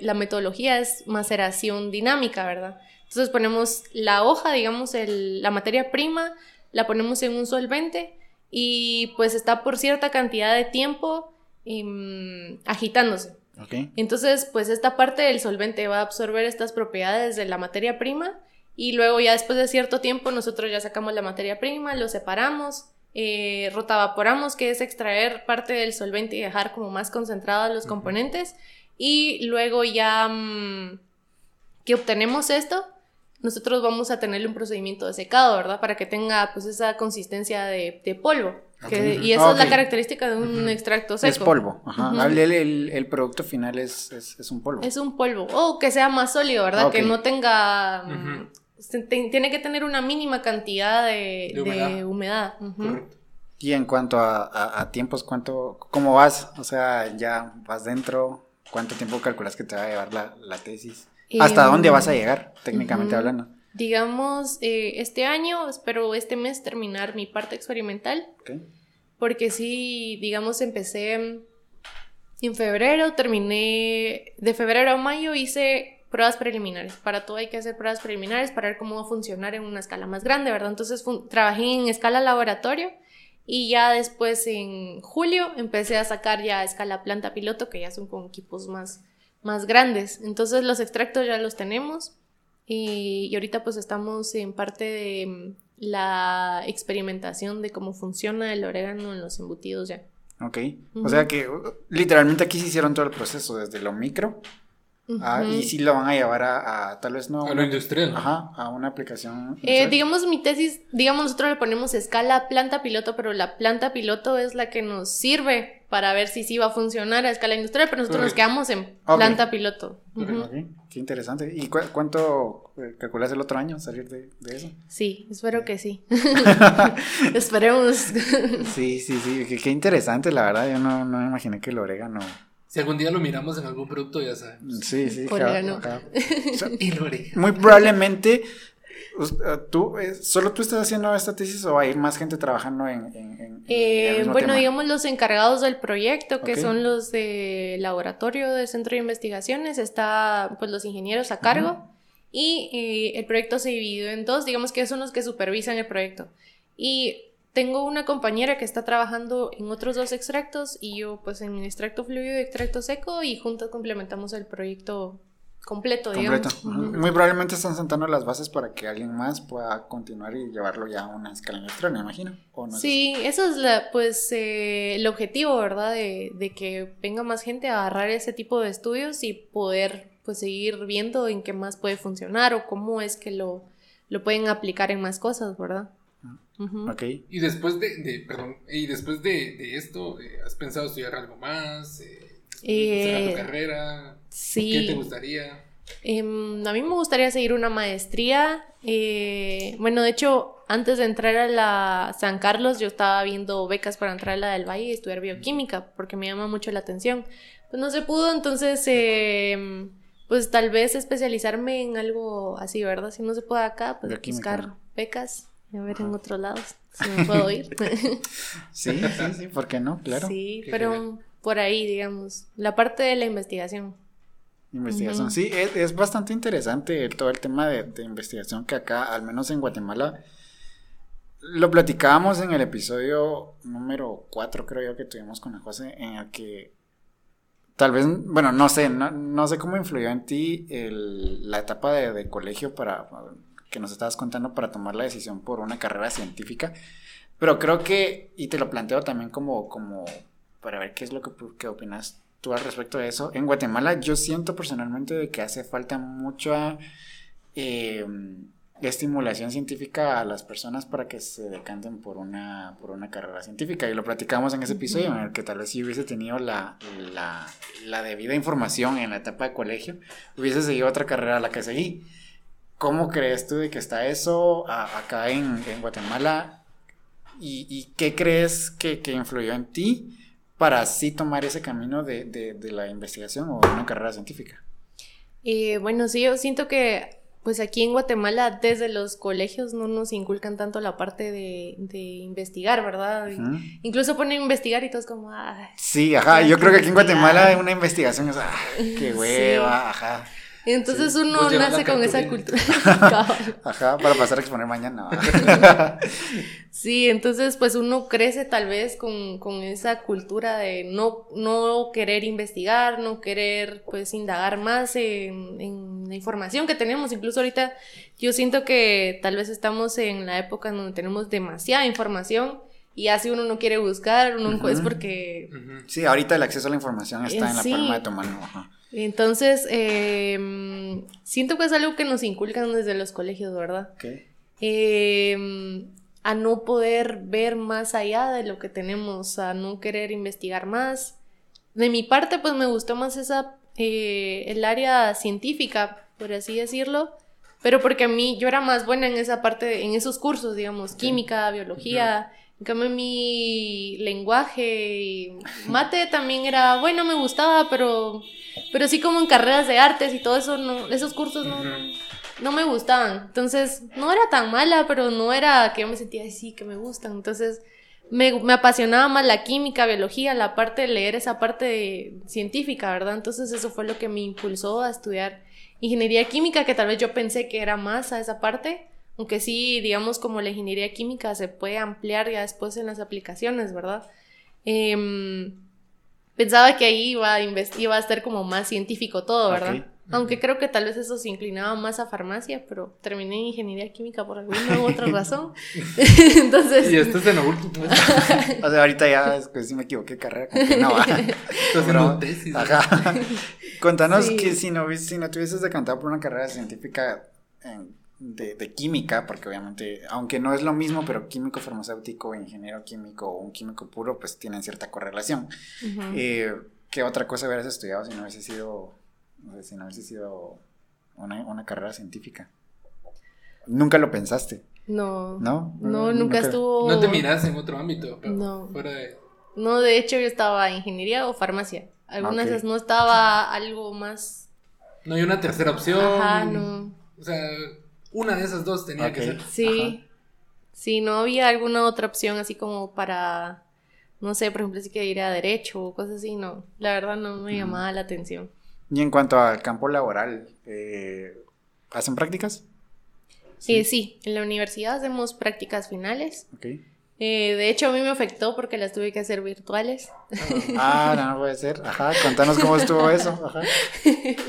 la metodología es maceración dinámica, ¿verdad? Entonces ponemos la hoja, digamos, la materia prima, la ponemos en un solvente y pues está por cierta cantidad de tiempo em, agitándose. Entonces, pues esta parte del solvente va a absorber estas propiedades de la materia prima y luego ya después de cierto tiempo nosotros ya sacamos la materia prima, lo separamos, eh, rotavaporamos, que es extraer parte del solvente y dejar como más concentrados los componentes y luego ya mm, que obtenemos esto, nosotros vamos a tenerle un procedimiento de secado, ¿verdad? Para que tenga pues esa consistencia de, polvo. y esa es la característica de un extracto seco. Es polvo, ajá. el, producto final es, un polvo. Es un polvo. O que sea más sólido, ¿verdad? Que no tenga... tiene que tener una mínima cantidad de, humedad. Y en cuanto a, tiempos, ¿cuánto, ¿cómo vas? O sea, ya vas dentro, ¿cuánto tiempo calculas que te va a llevar la, la tesis? ¿Hasta dónde vas a llegar, técnicamente hablando? Digamos, eh, este año, espero este mes terminar mi parte experimental. Porque sí, digamos, empecé en febrero, terminé, de febrero a mayo hice pruebas preliminares. Para todo hay que hacer pruebas preliminares para ver cómo va a funcionar en una escala más grande, ¿verdad? Entonces trabajé en escala laboratorio y ya después en julio empecé a sacar ya a escala planta piloto, que ya son con equipos más, más grandes. Entonces los extractos ya los tenemos y, y ahorita pues estamos en parte de mm, la experimentación de cómo funciona el orégano en los embutidos ya. Ok, o sea que uh, literalmente aquí se hicieron todo el proceso, desde lo micro Ah, y si lo van a llevar a, tal vez no. A lo industrial. Ajá, a una aplicación. Eh, digamos, mi tesis, digamos, nosotros le ponemos escala planta piloto, pero la planta piloto es la que nos sirve para ver si sí va a funcionar a escala industrial, pero nosotros nos quedamos en planta piloto. Qué interesante. ¿Y cuánto eh, calculas el otro año salir de, eso? Sí, espero que sí. Esperemos. sí, sí, sí. Qué, interesante, la verdad. Yo no, no me imaginé que el orégano si algún día lo miramos en algún producto, ya sabemos. Sí, sí, claro. Muy probablemente tú, eh, ¿Solo tú estás haciendo esta tesis o hay más gente trabajando en... eh, bueno, digamos los encargados del proyecto, que son los de laboratorio de centro de investigaciones, está pues los ingenieros a cargo y eh, el proyecto se dividió en dos, digamos que son los que supervisan el proyecto. Y tengo una compañera que está trabajando en otros dos extractos y yo pues en extracto fluido y extracto seco y juntos complementamos el proyecto completo, Completo. Muy probablemente están sentando las bases para que alguien más pueda continuar y llevarlo ya a una escala industrial, me imagino. sí, eso es la, pues eh, el objetivo, ¿verdad? De, de, que venga más gente a agarrar ese tipo de estudios y poder pues seguir viendo en qué más puede funcionar o cómo es que lo, lo pueden aplicar en más cosas, ¿verdad? Y después de, perdón, y después de, esto, eh, ¿has pensado estudiar algo más? Eh, eh tu carrera? Sí. ¿Qué te gustaría? Em, a mí me gustaría seguir una maestría. Eh, bueno, de hecho, antes de entrar a la San Carlos, yo estaba viendo becas para entrar a la del Valle y estudiar bioquímica, porque me llama mucho la atención. Pues no se pudo, entonces, em, pues tal vez especializarme en algo así, ¿verdad? Si no se puede acá, pues buscar becas a ver en otros lados si me puedo ir. sí, sí, sí, ¿por qué no? Claro. Sí, pero por ahí, digamos, la parte de la investigación. Investigación, sí, es, bastante interesante todo el tema de, investigación que acá, al menos en Guatemala, lo platicábamos en el episodio número 4, creo yo, que tuvimos con la José, en el que tal vez, bueno, no sé, no, sé cómo influyó en ti la etapa de, de colegio para que nos estabas contando para tomar la decisión por una carrera científica. Pero creo que, y te lo planteo también como, como para ver qué es lo que, qué opinas tú al respecto de eso. En Guatemala yo siento personalmente de que hace falta mucha eh, estimulación científica a las personas para que se decanten por una, por una carrera científica. Y lo platicamos en ese episodio en el que tal vez si hubiese tenido la, la, la debida información en la etapa de colegio, hubiese seguido otra carrera a la que seguí. ¿Cómo crees tú de que está eso acá en, Guatemala? ¿Y, qué crees que, influyó en ti para así tomar ese camino de, la investigación o una carrera científica? Eh, bueno, sí, yo siento que pues aquí en Guatemala desde los colegios no nos inculcan tanto la parte de, investigar, ¿verdad? Incluso ponen investigar y todos como, Sí, ajá, yo creo que aquí en Guatemala una investigación es, ah, qué hueva, ajá. Entonces uno pues nace con esa cultura. Ajá, para pasar a exponer mañana. sí, entonces pues uno crece tal vez con, con, esa cultura de no, no querer investigar, no querer pues indagar más en, en, la información que tenemos. Incluso ahorita yo siento que tal vez estamos en la época en donde tenemos demasiada información. Y así uno no quiere buscar, uno es porque... Sí, ahorita el acceso a la información está en la palma de tu mano. Ajá. Entonces, em, siento que es algo que nos inculcan desde los colegios, ¿verdad? Em, a no poder ver más allá de lo que tenemos, a no querer investigar más. De mi parte, pues me gustó más esa, eh, el área científica, por así decirlo, pero porque a mí yo era más buena en esa parte, en esos cursos, digamos, química, biología. En cambio, mi lenguaje y mate también era, bueno, me gustaba, pero, pero sí como en carreras de artes y todo eso, no, esos cursos no, no me gustaban. Entonces, no era tan mala, pero no era que yo me sentía así, que me gustan. Entonces, me, me, apasionaba más la química, biología, la parte de leer esa parte científica, ¿verdad? Entonces, eso fue lo que me impulsó a estudiar ingeniería química, que tal vez yo pensé que era más a esa parte. Aunque sí, digamos, como la ingeniería química se puede ampliar ya después en las aplicaciones, ¿verdad? Em, pensaba que ahí iba a, iba a estar como más científico todo, ¿verdad? Aunque creo que tal vez eso se inclinaba más a farmacia, pero terminé en ingeniería química por alguna u otra razón. Entonces. Y esto es en lo último. o sea, ahorita ya es que si me equivoqué carrera, como que no. Estás tesis. Ajá. Contanos que si no, si no tuvieses decantado por una carrera científica de, de, química, porque obviamente, aunque no es lo mismo, pero químico farmacéutico, ingeniero químico o un químico puro, pues tienen cierta correlación. eh, ¿Qué otra cosa hubieras estudiado si no hubiese sido no sé si no hubiese sido una, carrera científica. Nunca lo pensaste. No. ¿No? No, nunca, estuvo. No te miras en otro ámbito, pero no. fuera de. No, de hecho yo estaba en ingeniería o farmacia. Algunas veces no estaba algo más. No hay una tercera opción. Ajá, no. O sea, una de esas dos tenía que ser. Sí. Sí, no había alguna otra opción así como para, no sé, por ejemplo, si quería ir a derecho o cosas así, no. La verdad no me llamaba la atención. Y en cuanto al campo laboral, eh, ¿hacen prácticas? Sí. Eh, sí, en la universidad hacemos prácticas finales. Okay. Eh, de hecho, a mí me afectó porque las tuve que hacer virtuales. Ah, no, no puede ser. Ajá, contanos cómo estuvo eso. Ajá.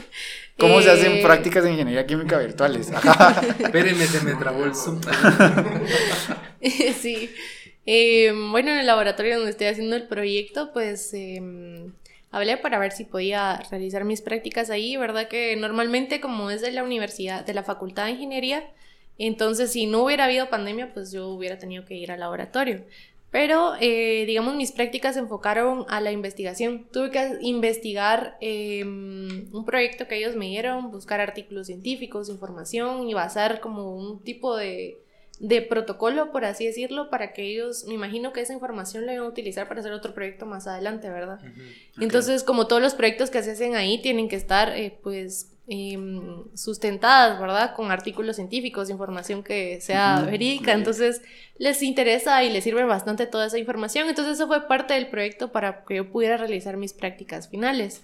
¿Cómo se hacen prácticas de ingeniería química virtuales? Ajá. Espérenme, se me trabó el Zoom. sí. bueno, en el laboratorio donde estoy haciendo el proyecto, pues em, hablé para ver si podía realizar mis prácticas ahí, ¿verdad? Que normalmente como es de la universidad, de la Facultad de Ingeniería, entonces si no hubiera habido pandemia, pues yo hubiera tenido que ir al laboratorio. Pero, eh, digamos, mis prácticas se enfocaron a la investigación. Tuve que investigar em, un proyecto que ellos me dieron, buscar artículos científicos, información y basar como un tipo de, de protocolo, por así decirlo, para que ellos, me imagino que esa información la iban a utilizar para hacer otro proyecto más adelante, ¿verdad? Entonces, como todos los proyectos que se hacen ahí tienen que estar, eh, pues, em, sustentadas, ¿verdad? Con artículos científicos, información que sea verídica, entonces les interesa y les sirve bastante toda esa información, entonces eso fue parte del proyecto para que yo pudiera realizar mis prácticas finales.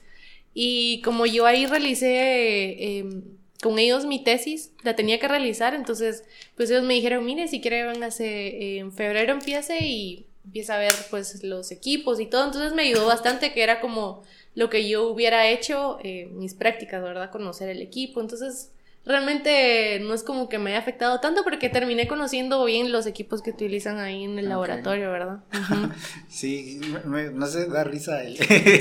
Y como yo ahí realicé... Em, con ellos mi tesis la tenía que realizar, entonces pues ellos me dijeron, mire, si quiere véngase en febrero empiece y empieza a ver pues los equipos y todo, entonces me ayudó bastante que era como lo que yo hubiera hecho, eh, mis prácticas, ¿verdad? Conocer el equipo, entonces realmente no es como que me haya afectado tanto porque terminé conociendo bien los equipos que utilizan ahí en el laboratorio, ¿verdad? Sí, no sé, da risa. El...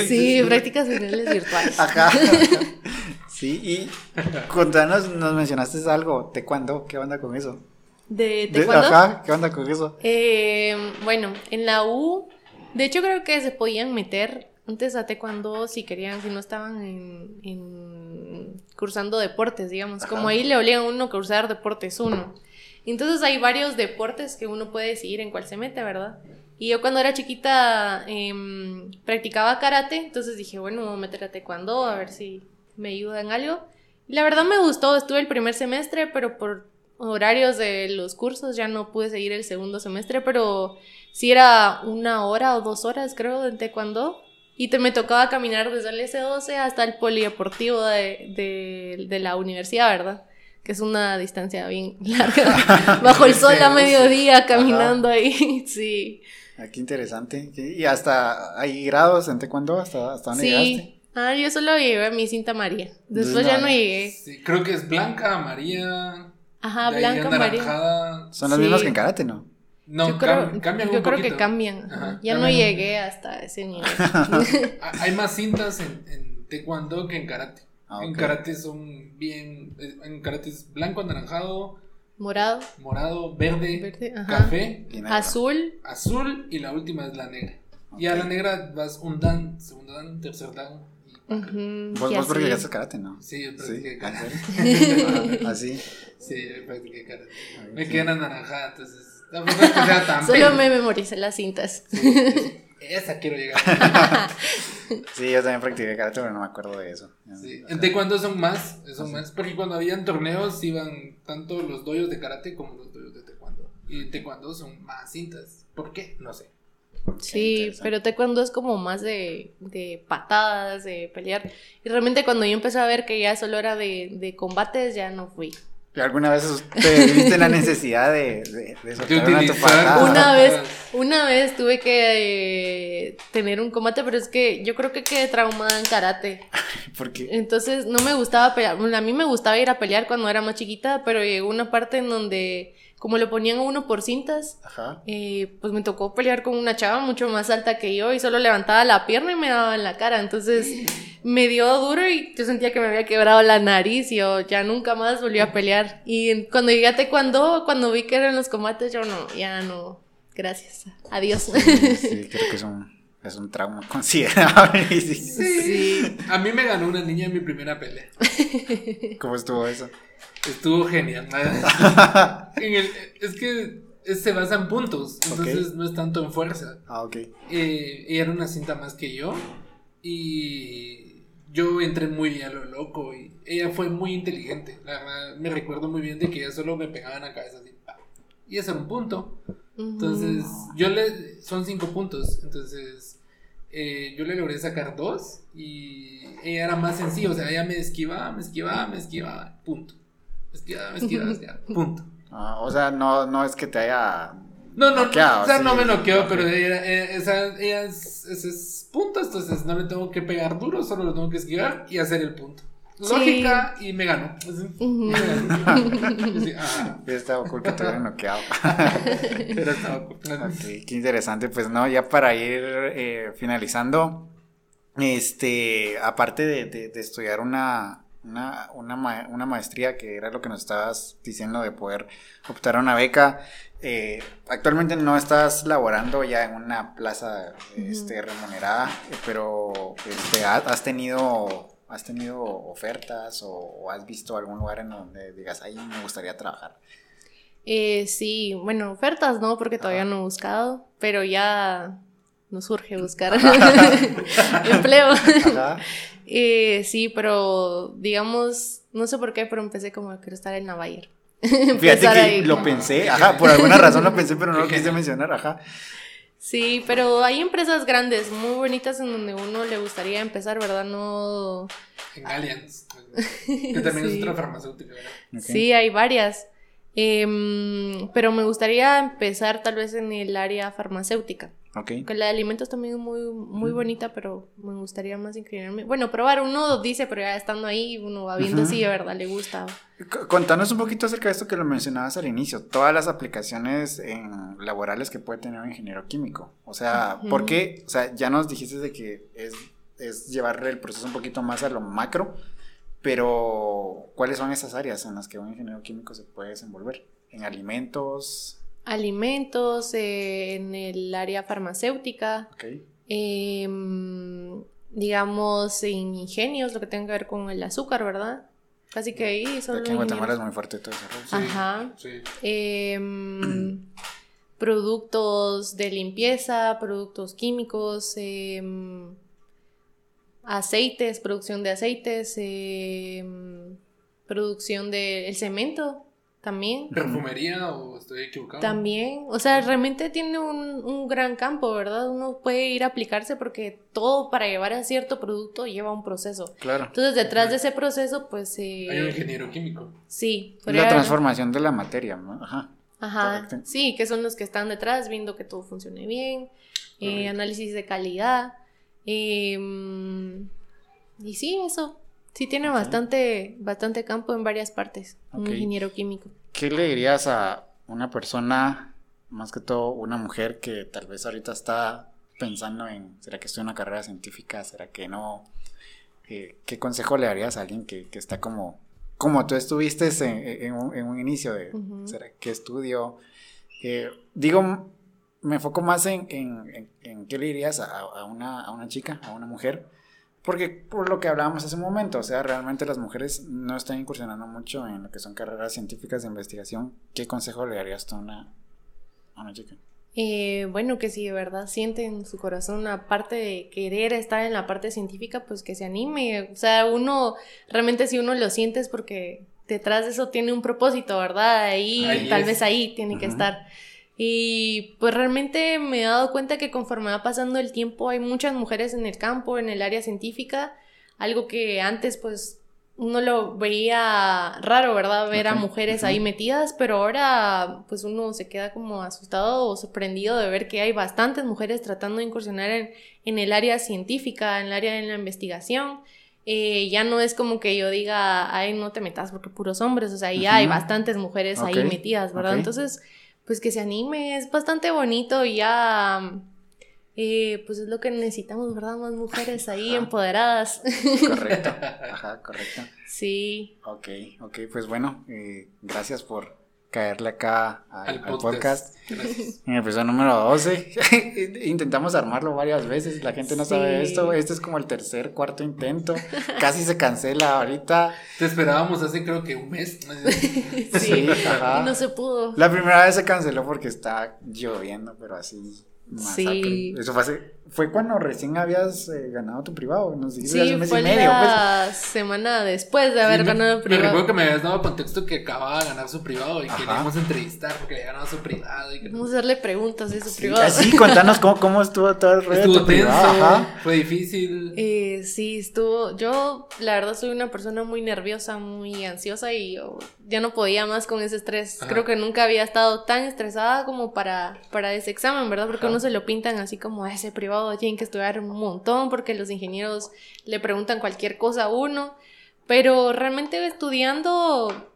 sí, prácticas finales virtuales. Ajá. Sí, y contanos, nos mencionaste algo, taekwondo, ¿qué onda con eso? ¿De taekwondo? ajá, ¿qué onda con eso? Eh, bueno, en la U, de hecho creo que se podían meter antes a taekwondo si querían, si no estaban en, cursando deportes, digamos, como ahí le obligan a uno a cursar deportes uno. Entonces hay varios deportes que uno puede decidir en cuál se mete, ¿verdad? Y yo cuando era chiquita em, practicaba karate, entonces dije, bueno, voy a meter a taekwondo a ver si me ayuda en algo. Y la verdad me gustó, estuve el primer semestre, pero por horarios de los cursos ya no pude seguir el segundo semestre, pero sí era una hora o dos horas creo de taekwondo. Y te me tocaba caminar desde el S12 hasta el polideportivo de, de, la universidad, ¿verdad? Que es una distancia bien larga. Bajo el sol a mediodía caminando ahí, sí. Ah, qué interesante. ¿Y hasta hay grados en taekwondo? ¿Hasta, hasta dónde sí. Ah, yo solo llegué a mi cinta María. Después ya no llegué. Sí, creo que es blanca, María. Ajá, blanca, María. Son las mismas que en karate, ¿no? No, yo creo, cambian Yo creo que cambian. ya no llegué hasta ese nivel. Hay más cintas en, en taekwondo que en karate. Ah, en karate son bien. En karate es blanco, anaranjado. Morado. Morado, verde, café. Azul. Azul y la última es la negra. Y a la negra vas un dan, segundo dan, tercer dan. Vos, vos practicaste karate, ¿no? Sí, yo practiqué karate. ¿Así? Sí, yo practiqué karate. Me quedé anaranjada, entonces Tampoco es que sea tan Solo me memoricé las cintas. esa quiero llegar. sí, yo también practiqué karate, pero no me acuerdo de eso. Sí. En taekwondo son más, son más, porque cuando habían torneos iban tanto los doyos de karate como los doyos de taekwondo. Y taekwondo son más cintas. ¿Por qué? No sé. Sí, pero taekwondo es como más de, de, patadas, de pelear. Y realmente cuando yo empecé a ver que ya solo era de, de combates, ya no fui. ¿Alguna vez te viste la necesidad de, de, de una vez, una vez tuve que eh, tener un combate, pero es que yo creo que quedé traumada en karate. ¿Por qué? Entonces no me gustaba pelear. a mí me gustaba ir a pelear cuando era más chiquita, pero llegó una parte en donde como lo ponían a uno por cintas, eh, pues me tocó pelear con una chava mucho más alta que yo y solo levantaba la pierna y me daba en la cara. Entonces me dio duro y yo sentía que me había quebrado la nariz y yo ya nunca más volví a pelear. Y cuando llegué a taekwondo, cuando vi que eran los combates, yo no, ya no, gracias, adiós. Sí, creo que es un, es un trauma considerable. Sí. sí. A mí me ganó una niña en mi primera pelea. ¿Cómo estuvo eso? Estuvo genial. es que se basa en puntos, entonces no es tanto en fuerza. Ah, ok. Eh, ella era una cinta más que yo y yo entré muy a lo loco y ella fue muy inteligente. La verdad, me recuerdo muy bien de que ella solo me pegaba en la cabeza así. Y ese era un punto. Entonces, yo le. Son cinco puntos. Entonces, eh, yo le logré sacar dos y ella era más sencillo. O sea, ella me esquivaba, me esquivaba, me esquivaba. Punto esquivada, esquivada, esquivada. Punto. Ah, o sea, no, no es que te haya. No, no, noqueado, o sea, no me noqueó, pero ella, eh, esa, ella es, es, punto, entonces no le tengo que pegar duro, solo lo tengo que esquivar y hacer el punto. Lógica y me ganó. ah. Estaba cool que te hubiera noqueado. pero estaba cool. Okay, qué interesante. Pues no, ya para ir eh, finalizando, este, aparte de, de, de estudiar una, una, una, una, maestría que era lo que nos estabas diciendo de poder optar a una beca. Eh, actualmente no estás laborando ya en una plaza este, remunerada, eh, pero este, has tenido has tenido ofertas o, has visto algún lugar en donde digas ahí me gustaría trabajar. Eh, sí, bueno, ofertas no, porque todavía no he buscado, pero ya nos surge buscar empleo. Eh, sí, pero digamos, no sé por qué, pero empecé como a querer estar en Navayer. Fíjate que lo pensé, ajá, por alguna razón lo pensé, pero no lo quise mencionar, ajá. Sí, pero hay empresas grandes, muy bonitas, en donde uno le gustaría empezar, ¿verdad? No... En Allianz, que también es otra farmacéutica, ¿verdad? Sí, hay varias. Em, pero me gustaría empezar tal vez en el área farmacéutica. Okay. Que la de alimentos también es muy, muy bonita, pero me gustaría más inclinarme. Bueno, probar, uno dice, pero ya estando ahí, uno va viendo si de verdad le gusta. Contanos un poquito acerca de esto que lo mencionabas al inicio, todas las aplicaciones en laborales que puede tener un ingeniero químico. O sea, ¿por qué? O sea, ya nos dijiste de que es, es llevar el proceso un poquito más a lo macro, pero ¿cuáles son esas áreas en las que un ingeniero químico se puede desenvolver? ¿En alimentos? alimentos, en el área farmacéutica, em, digamos, en ingenios, lo que tenga que ver con el azúcar, ¿verdad? Casi que ahí son Aquí en Guatemala es muy fuerte todo eso. Ajá. Em, productos de limpieza, productos químicos, em, aceites, producción de aceites, producción del cemento, también. ¿Perfumería o estoy equivocado? También, o sea, realmente tiene un, un, gran campo, ¿verdad? Uno puede ir a aplicarse porque todo para llevar a cierto producto lleva un proceso. Claro. Entonces, detrás de ese proceso, pues... Eh, Hay un ingeniero químico. Sí. La transformación de la materia, ¿no? Ajá. Ajá. Sí, que son los que están detrás viendo que todo funcione bien, eh, análisis de calidad. Em, y sí, eso. Sí, tiene bastante, bastante campo en varias partes, un ingeniero químico. ¿Qué le dirías a una persona, más que todo una mujer que tal vez ahorita está pensando en, ¿será que estoy en una carrera científica? ¿Será que no? Eh, ¿Qué consejo le darías a alguien que, está como, como tú estuviste en, un, inicio de, ¿será que estudio? Eh, digo, me enfoco más en, en, qué le dirías a, una, a una chica, a una mujer porque por lo que hablábamos hace un momento, o sea, realmente las mujeres no están incursionando mucho en lo que son carreras científicas de investigación. ¿Qué consejo le darías tú a una, una chica. Eh, bueno, que si de verdad siente en su corazón una parte de querer estar en la parte científica, pues que se anime. O sea, uno, realmente si uno lo siente es porque detrás de eso tiene un propósito, ¿verdad? Ahí, tal vez ahí tiene que estar. Y pues realmente me he dado cuenta que conforme va pasando el tiempo hay muchas mujeres en el campo, en el área científica, algo que antes pues uno lo veía raro, ¿verdad? Ver a mujeres ahí metidas, pero ahora pues uno se queda como asustado o sorprendido de ver que hay bastantes mujeres tratando de incursionar en, en el área científica, en el área de la investigación. Eh, ya no es como que yo diga, ay, no te metas porque puros hombres, o sea, ya hay bastantes mujeres ahí metidas, ¿verdad? Entonces, pues que se anime, es bastante bonito y ya eh, pues es lo que necesitamos, ¿verdad? Más mujeres ahí empoderadas. Correcto, ajá, correcto. Sí. Ok, ok, pues bueno, eh, gracias por caerle acá al, podcast. En el episodio número 12. Intentamos armarlo varias veces, la gente no sabe esto. Este es como el tercer, cuarto intento. Casi se cancela ahorita. Te esperábamos hace creo que un mes. sí, ajá. no se pudo. La primera vez se canceló porque está lloviendo, pero así Sí. Eso fue, fue cuando recién habías eh, ganado tu privado. Nos dijiste sí, fue la pues. semana después de haber ganado el privado. Me recuerdo que me habías dado contexto que acababa de ganar su privado y queríamos entrevistar porque había ganado su privado. Y Vamos a hacerle preguntas de su privado. Sí, contanos cómo, cómo estuvo todo el rollo Estuvo tenso, fue difícil. Eh, sí, estuvo. Yo, la verdad, soy una persona muy nerviosa, muy ansiosa y ya no podía más con ese estrés. Creo que nunca había estado tan estresada como para, para ese examen, ¿verdad? Porque uno se lo pintan así como ese privado tienen que estudiar un montón porque los ingenieros le preguntan cualquier cosa a uno, pero realmente estudiando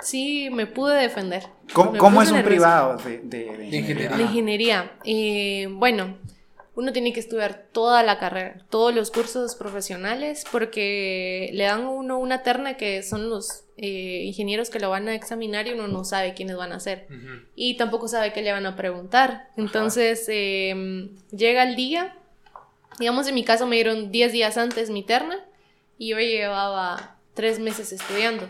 sí me pude defender. ¿Cómo, es un privado de, ingeniería? De ingeniería. Eh, bueno, uno tiene que estudiar toda la carrera, todos los cursos profesionales, porque le dan a uno una terna que son los eh, ingenieros que lo van a examinar y uno no sabe quiénes van a ser. Y tampoco sabe qué le van a preguntar. Entonces, em, llega el día, digamos en mi caso me dieron 10 días antes mi terna y yo llevaba tres meses estudiando.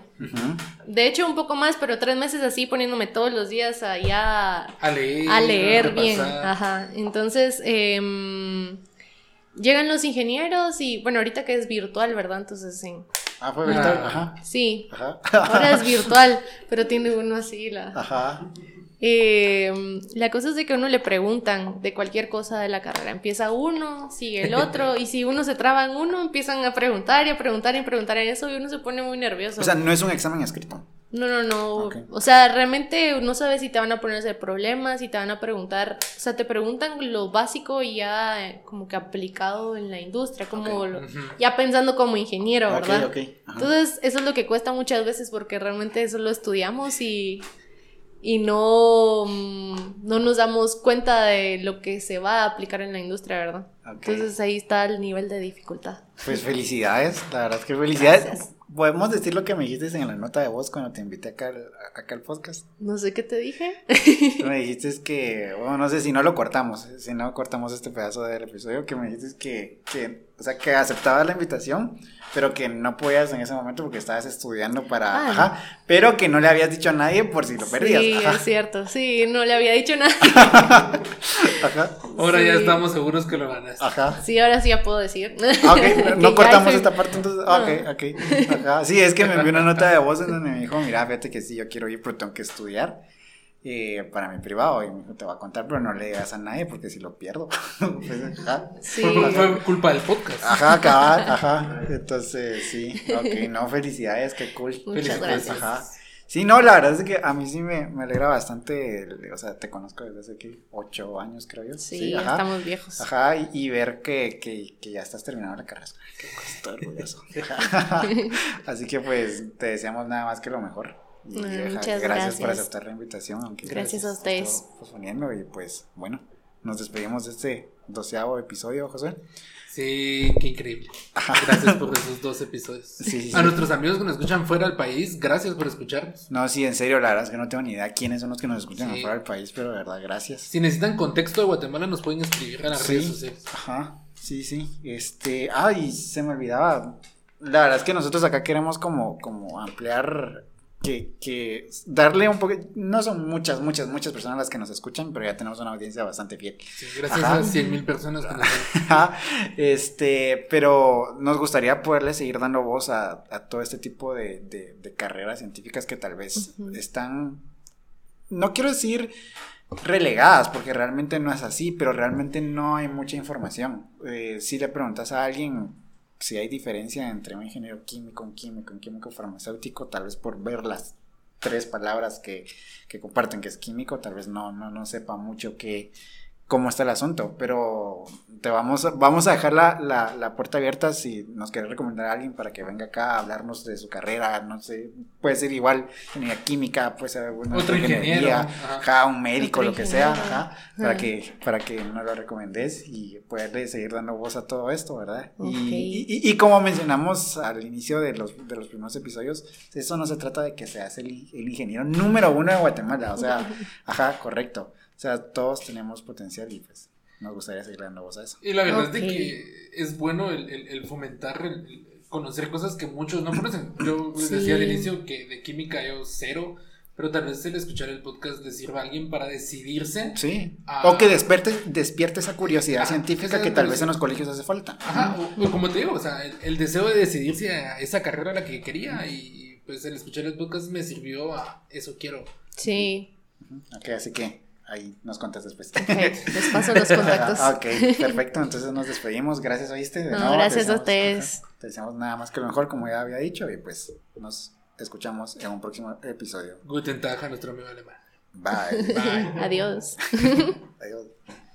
De hecho, un poco más, pero tres meses así poniéndome todos los días allá a leer, a leer bien. Ajá. Entonces, em, llegan los ingenieros y, bueno, ahorita que es virtual, ¿verdad? Entonces, en... Ah, fue virtual, ajá. Sí. Ajá. Ahora es virtual, pero tiene uno así la... Ajá. Eh, la cosa es de que uno le preguntan de cualquier cosa de la carrera. Empieza uno, sigue el otro, y si uno se traba en uno, empiezan a preguntar y a preguntar y a preguntar en eso, y uno se pone muy nervioso. O sea, no es un examen escrito. No, no, no. O sea, realmente no sabes si te van a poner ese problema, si te van a preguntar. O sea, te preguntan lo básico y ya eh, como que aplicado en la industria, como ya pensando como ingeniero, ¿verdad? Entonces, eso es lo que cuesta muchas veces porque realmente eso lo estudiamos y y no, mm, no nos damos cuenta de lo que se va a aplicar en la industria, ¿verdad? Entonces ahí está el nivel de dificultad. Pues felicidades, la verdad es que felicidades. ¿Podemos decir lo que me dijiste en la nota de voz cuando te invité acá, acá al podcast? No sé qué te dije. me dijiste que, bueno, no sé si no lo cortamos, si no cortamos este pedazo del episodio, que me dijiste que, que o sea, que aceptabas la invitación, pero que no podías en ese momento porque estabas estudiando para... Ah, ajá, pero que no le habías dicho a nadie por si lo perdías. Sí, es cierto, sí, no le había dicho a nadie. ajá. Ahora ya estamos seguros que lo ganas. Ajá. Sí, ahora sí ya puedo decir. Ah, ok, no, cortamos esta parte entonces. Ah, ok, ok. Ajá. Sí, es que me envió una nota de voz en donde me dijo, mira, fíjate que sí, yo quiero ir, pero tengo que estudiar. Eh, para mi privado y me dijo, te va a contar, pero no le digas a nadie porque si lo pierdo. pues, ajá. Sí. Fue, culpa del podcast. Ajá, ajá, ajá. Entonces, sí, ok, no, felicidades, qué cool. Muchas gracias. Ajá. Sí, no, la verdad es que a mí sí me, me alegra bastante, o sea, te conozco desde hace que ocho años, creo yo. Sí, estamos viejos. Ajá, y, ver que, que, que, ya estás terminando la carrera, qué estoy orgulloso. Así que pues te deseamos nada más que lo mejor. Muchas gracias, por aceptar la invitación. Aunque gracias a ustedes. Posponiendo y pues bueno, nos despedimos de este doceavo episodio, José. Sí, qué increíble. Gracias por esos dos episodios. a nuestros amigos que nos escuchan fuera del país, gracias por escucharnos. No, sí, en serio, la verdad es que no tengo ni idea quiénes son los que nos escuchan fuera del país, pero de verdad, gracias. Si necesitan contexto de Guatemala, nos pueden escribir en las redes sociales. Ajá, sí, sí. Este, ay, se me olvidaba. La verdad es que nosotros acá queremos como, como ampliar que, que darle un poco, no son muchas, muchas, muchas personas las que nos escuchan, pero ya tenemos una audiencia bastante fiel. gracias a 100 mil personas que nos Este, pero nos gustaría poderle seguir dando voz a, todo este tipo de, de, carreras científicas que tal vez están, no quiero decir relegadas, porque realmente no es así, pero realmente no hay mucha información. Eh, si le preguntas a alguien si hay diferencia entre un ingeniero químico, un químico, un químico farmacéutico, tal vez por ver las tres palabras que, que comparten que es químico, tal vez no, no, no sepa mucho que, cómo está el asunto, pero te vamos, vamos a dejar la, la, puerta abierta si nos quieres recomendar a alguien para que venga acá a hablarnos de su carrera, no sé, puede ser igual ingeniería química, puede ser una Otro ingeniería, un médico, lo que sea, para que, para que nos lo recomendes y poderle seguir dando voz a todo esto, ¿verdad? Y, y, como mencionamos al inicio de los, de los primeros episodios, eso no se trata de que seas el, el ingeniero número uno de Guatemala, o sea, ajá, correcto. O sea, todos tenemos potencial y pues nos gustaría seguir dando voz a eso. Y la verdad es de que es bueno el, el, fomentar, el, conocer cosas que muchos no conocen. Yo les decía al inicio que de química yo cero, pero tal vez el escuchar el podcast le sirva a alguien para decidirse. Sí. O que despierte, despierte esa curiosidad científica que tal vez en los colegios hace falta. Ajá, o, como te digo, o sea, el, deseo de decidirse a esa carrera a la que quería y pues el escuchar el podcast me sirvió a eso quiero. Sí. Ok, así que ahí nos contas después. les paso los contactos. ok, perfecto, entonces nos despedimos, gracias, ¿oíste? no, gracias a ustedes. Te deseamos nada más que lo mejor, como ya había dicho, y pues nos escuchamos en un próximo episodio. Guten Tag a nuestro amigo alemán. Bye. Adiós. Adiós.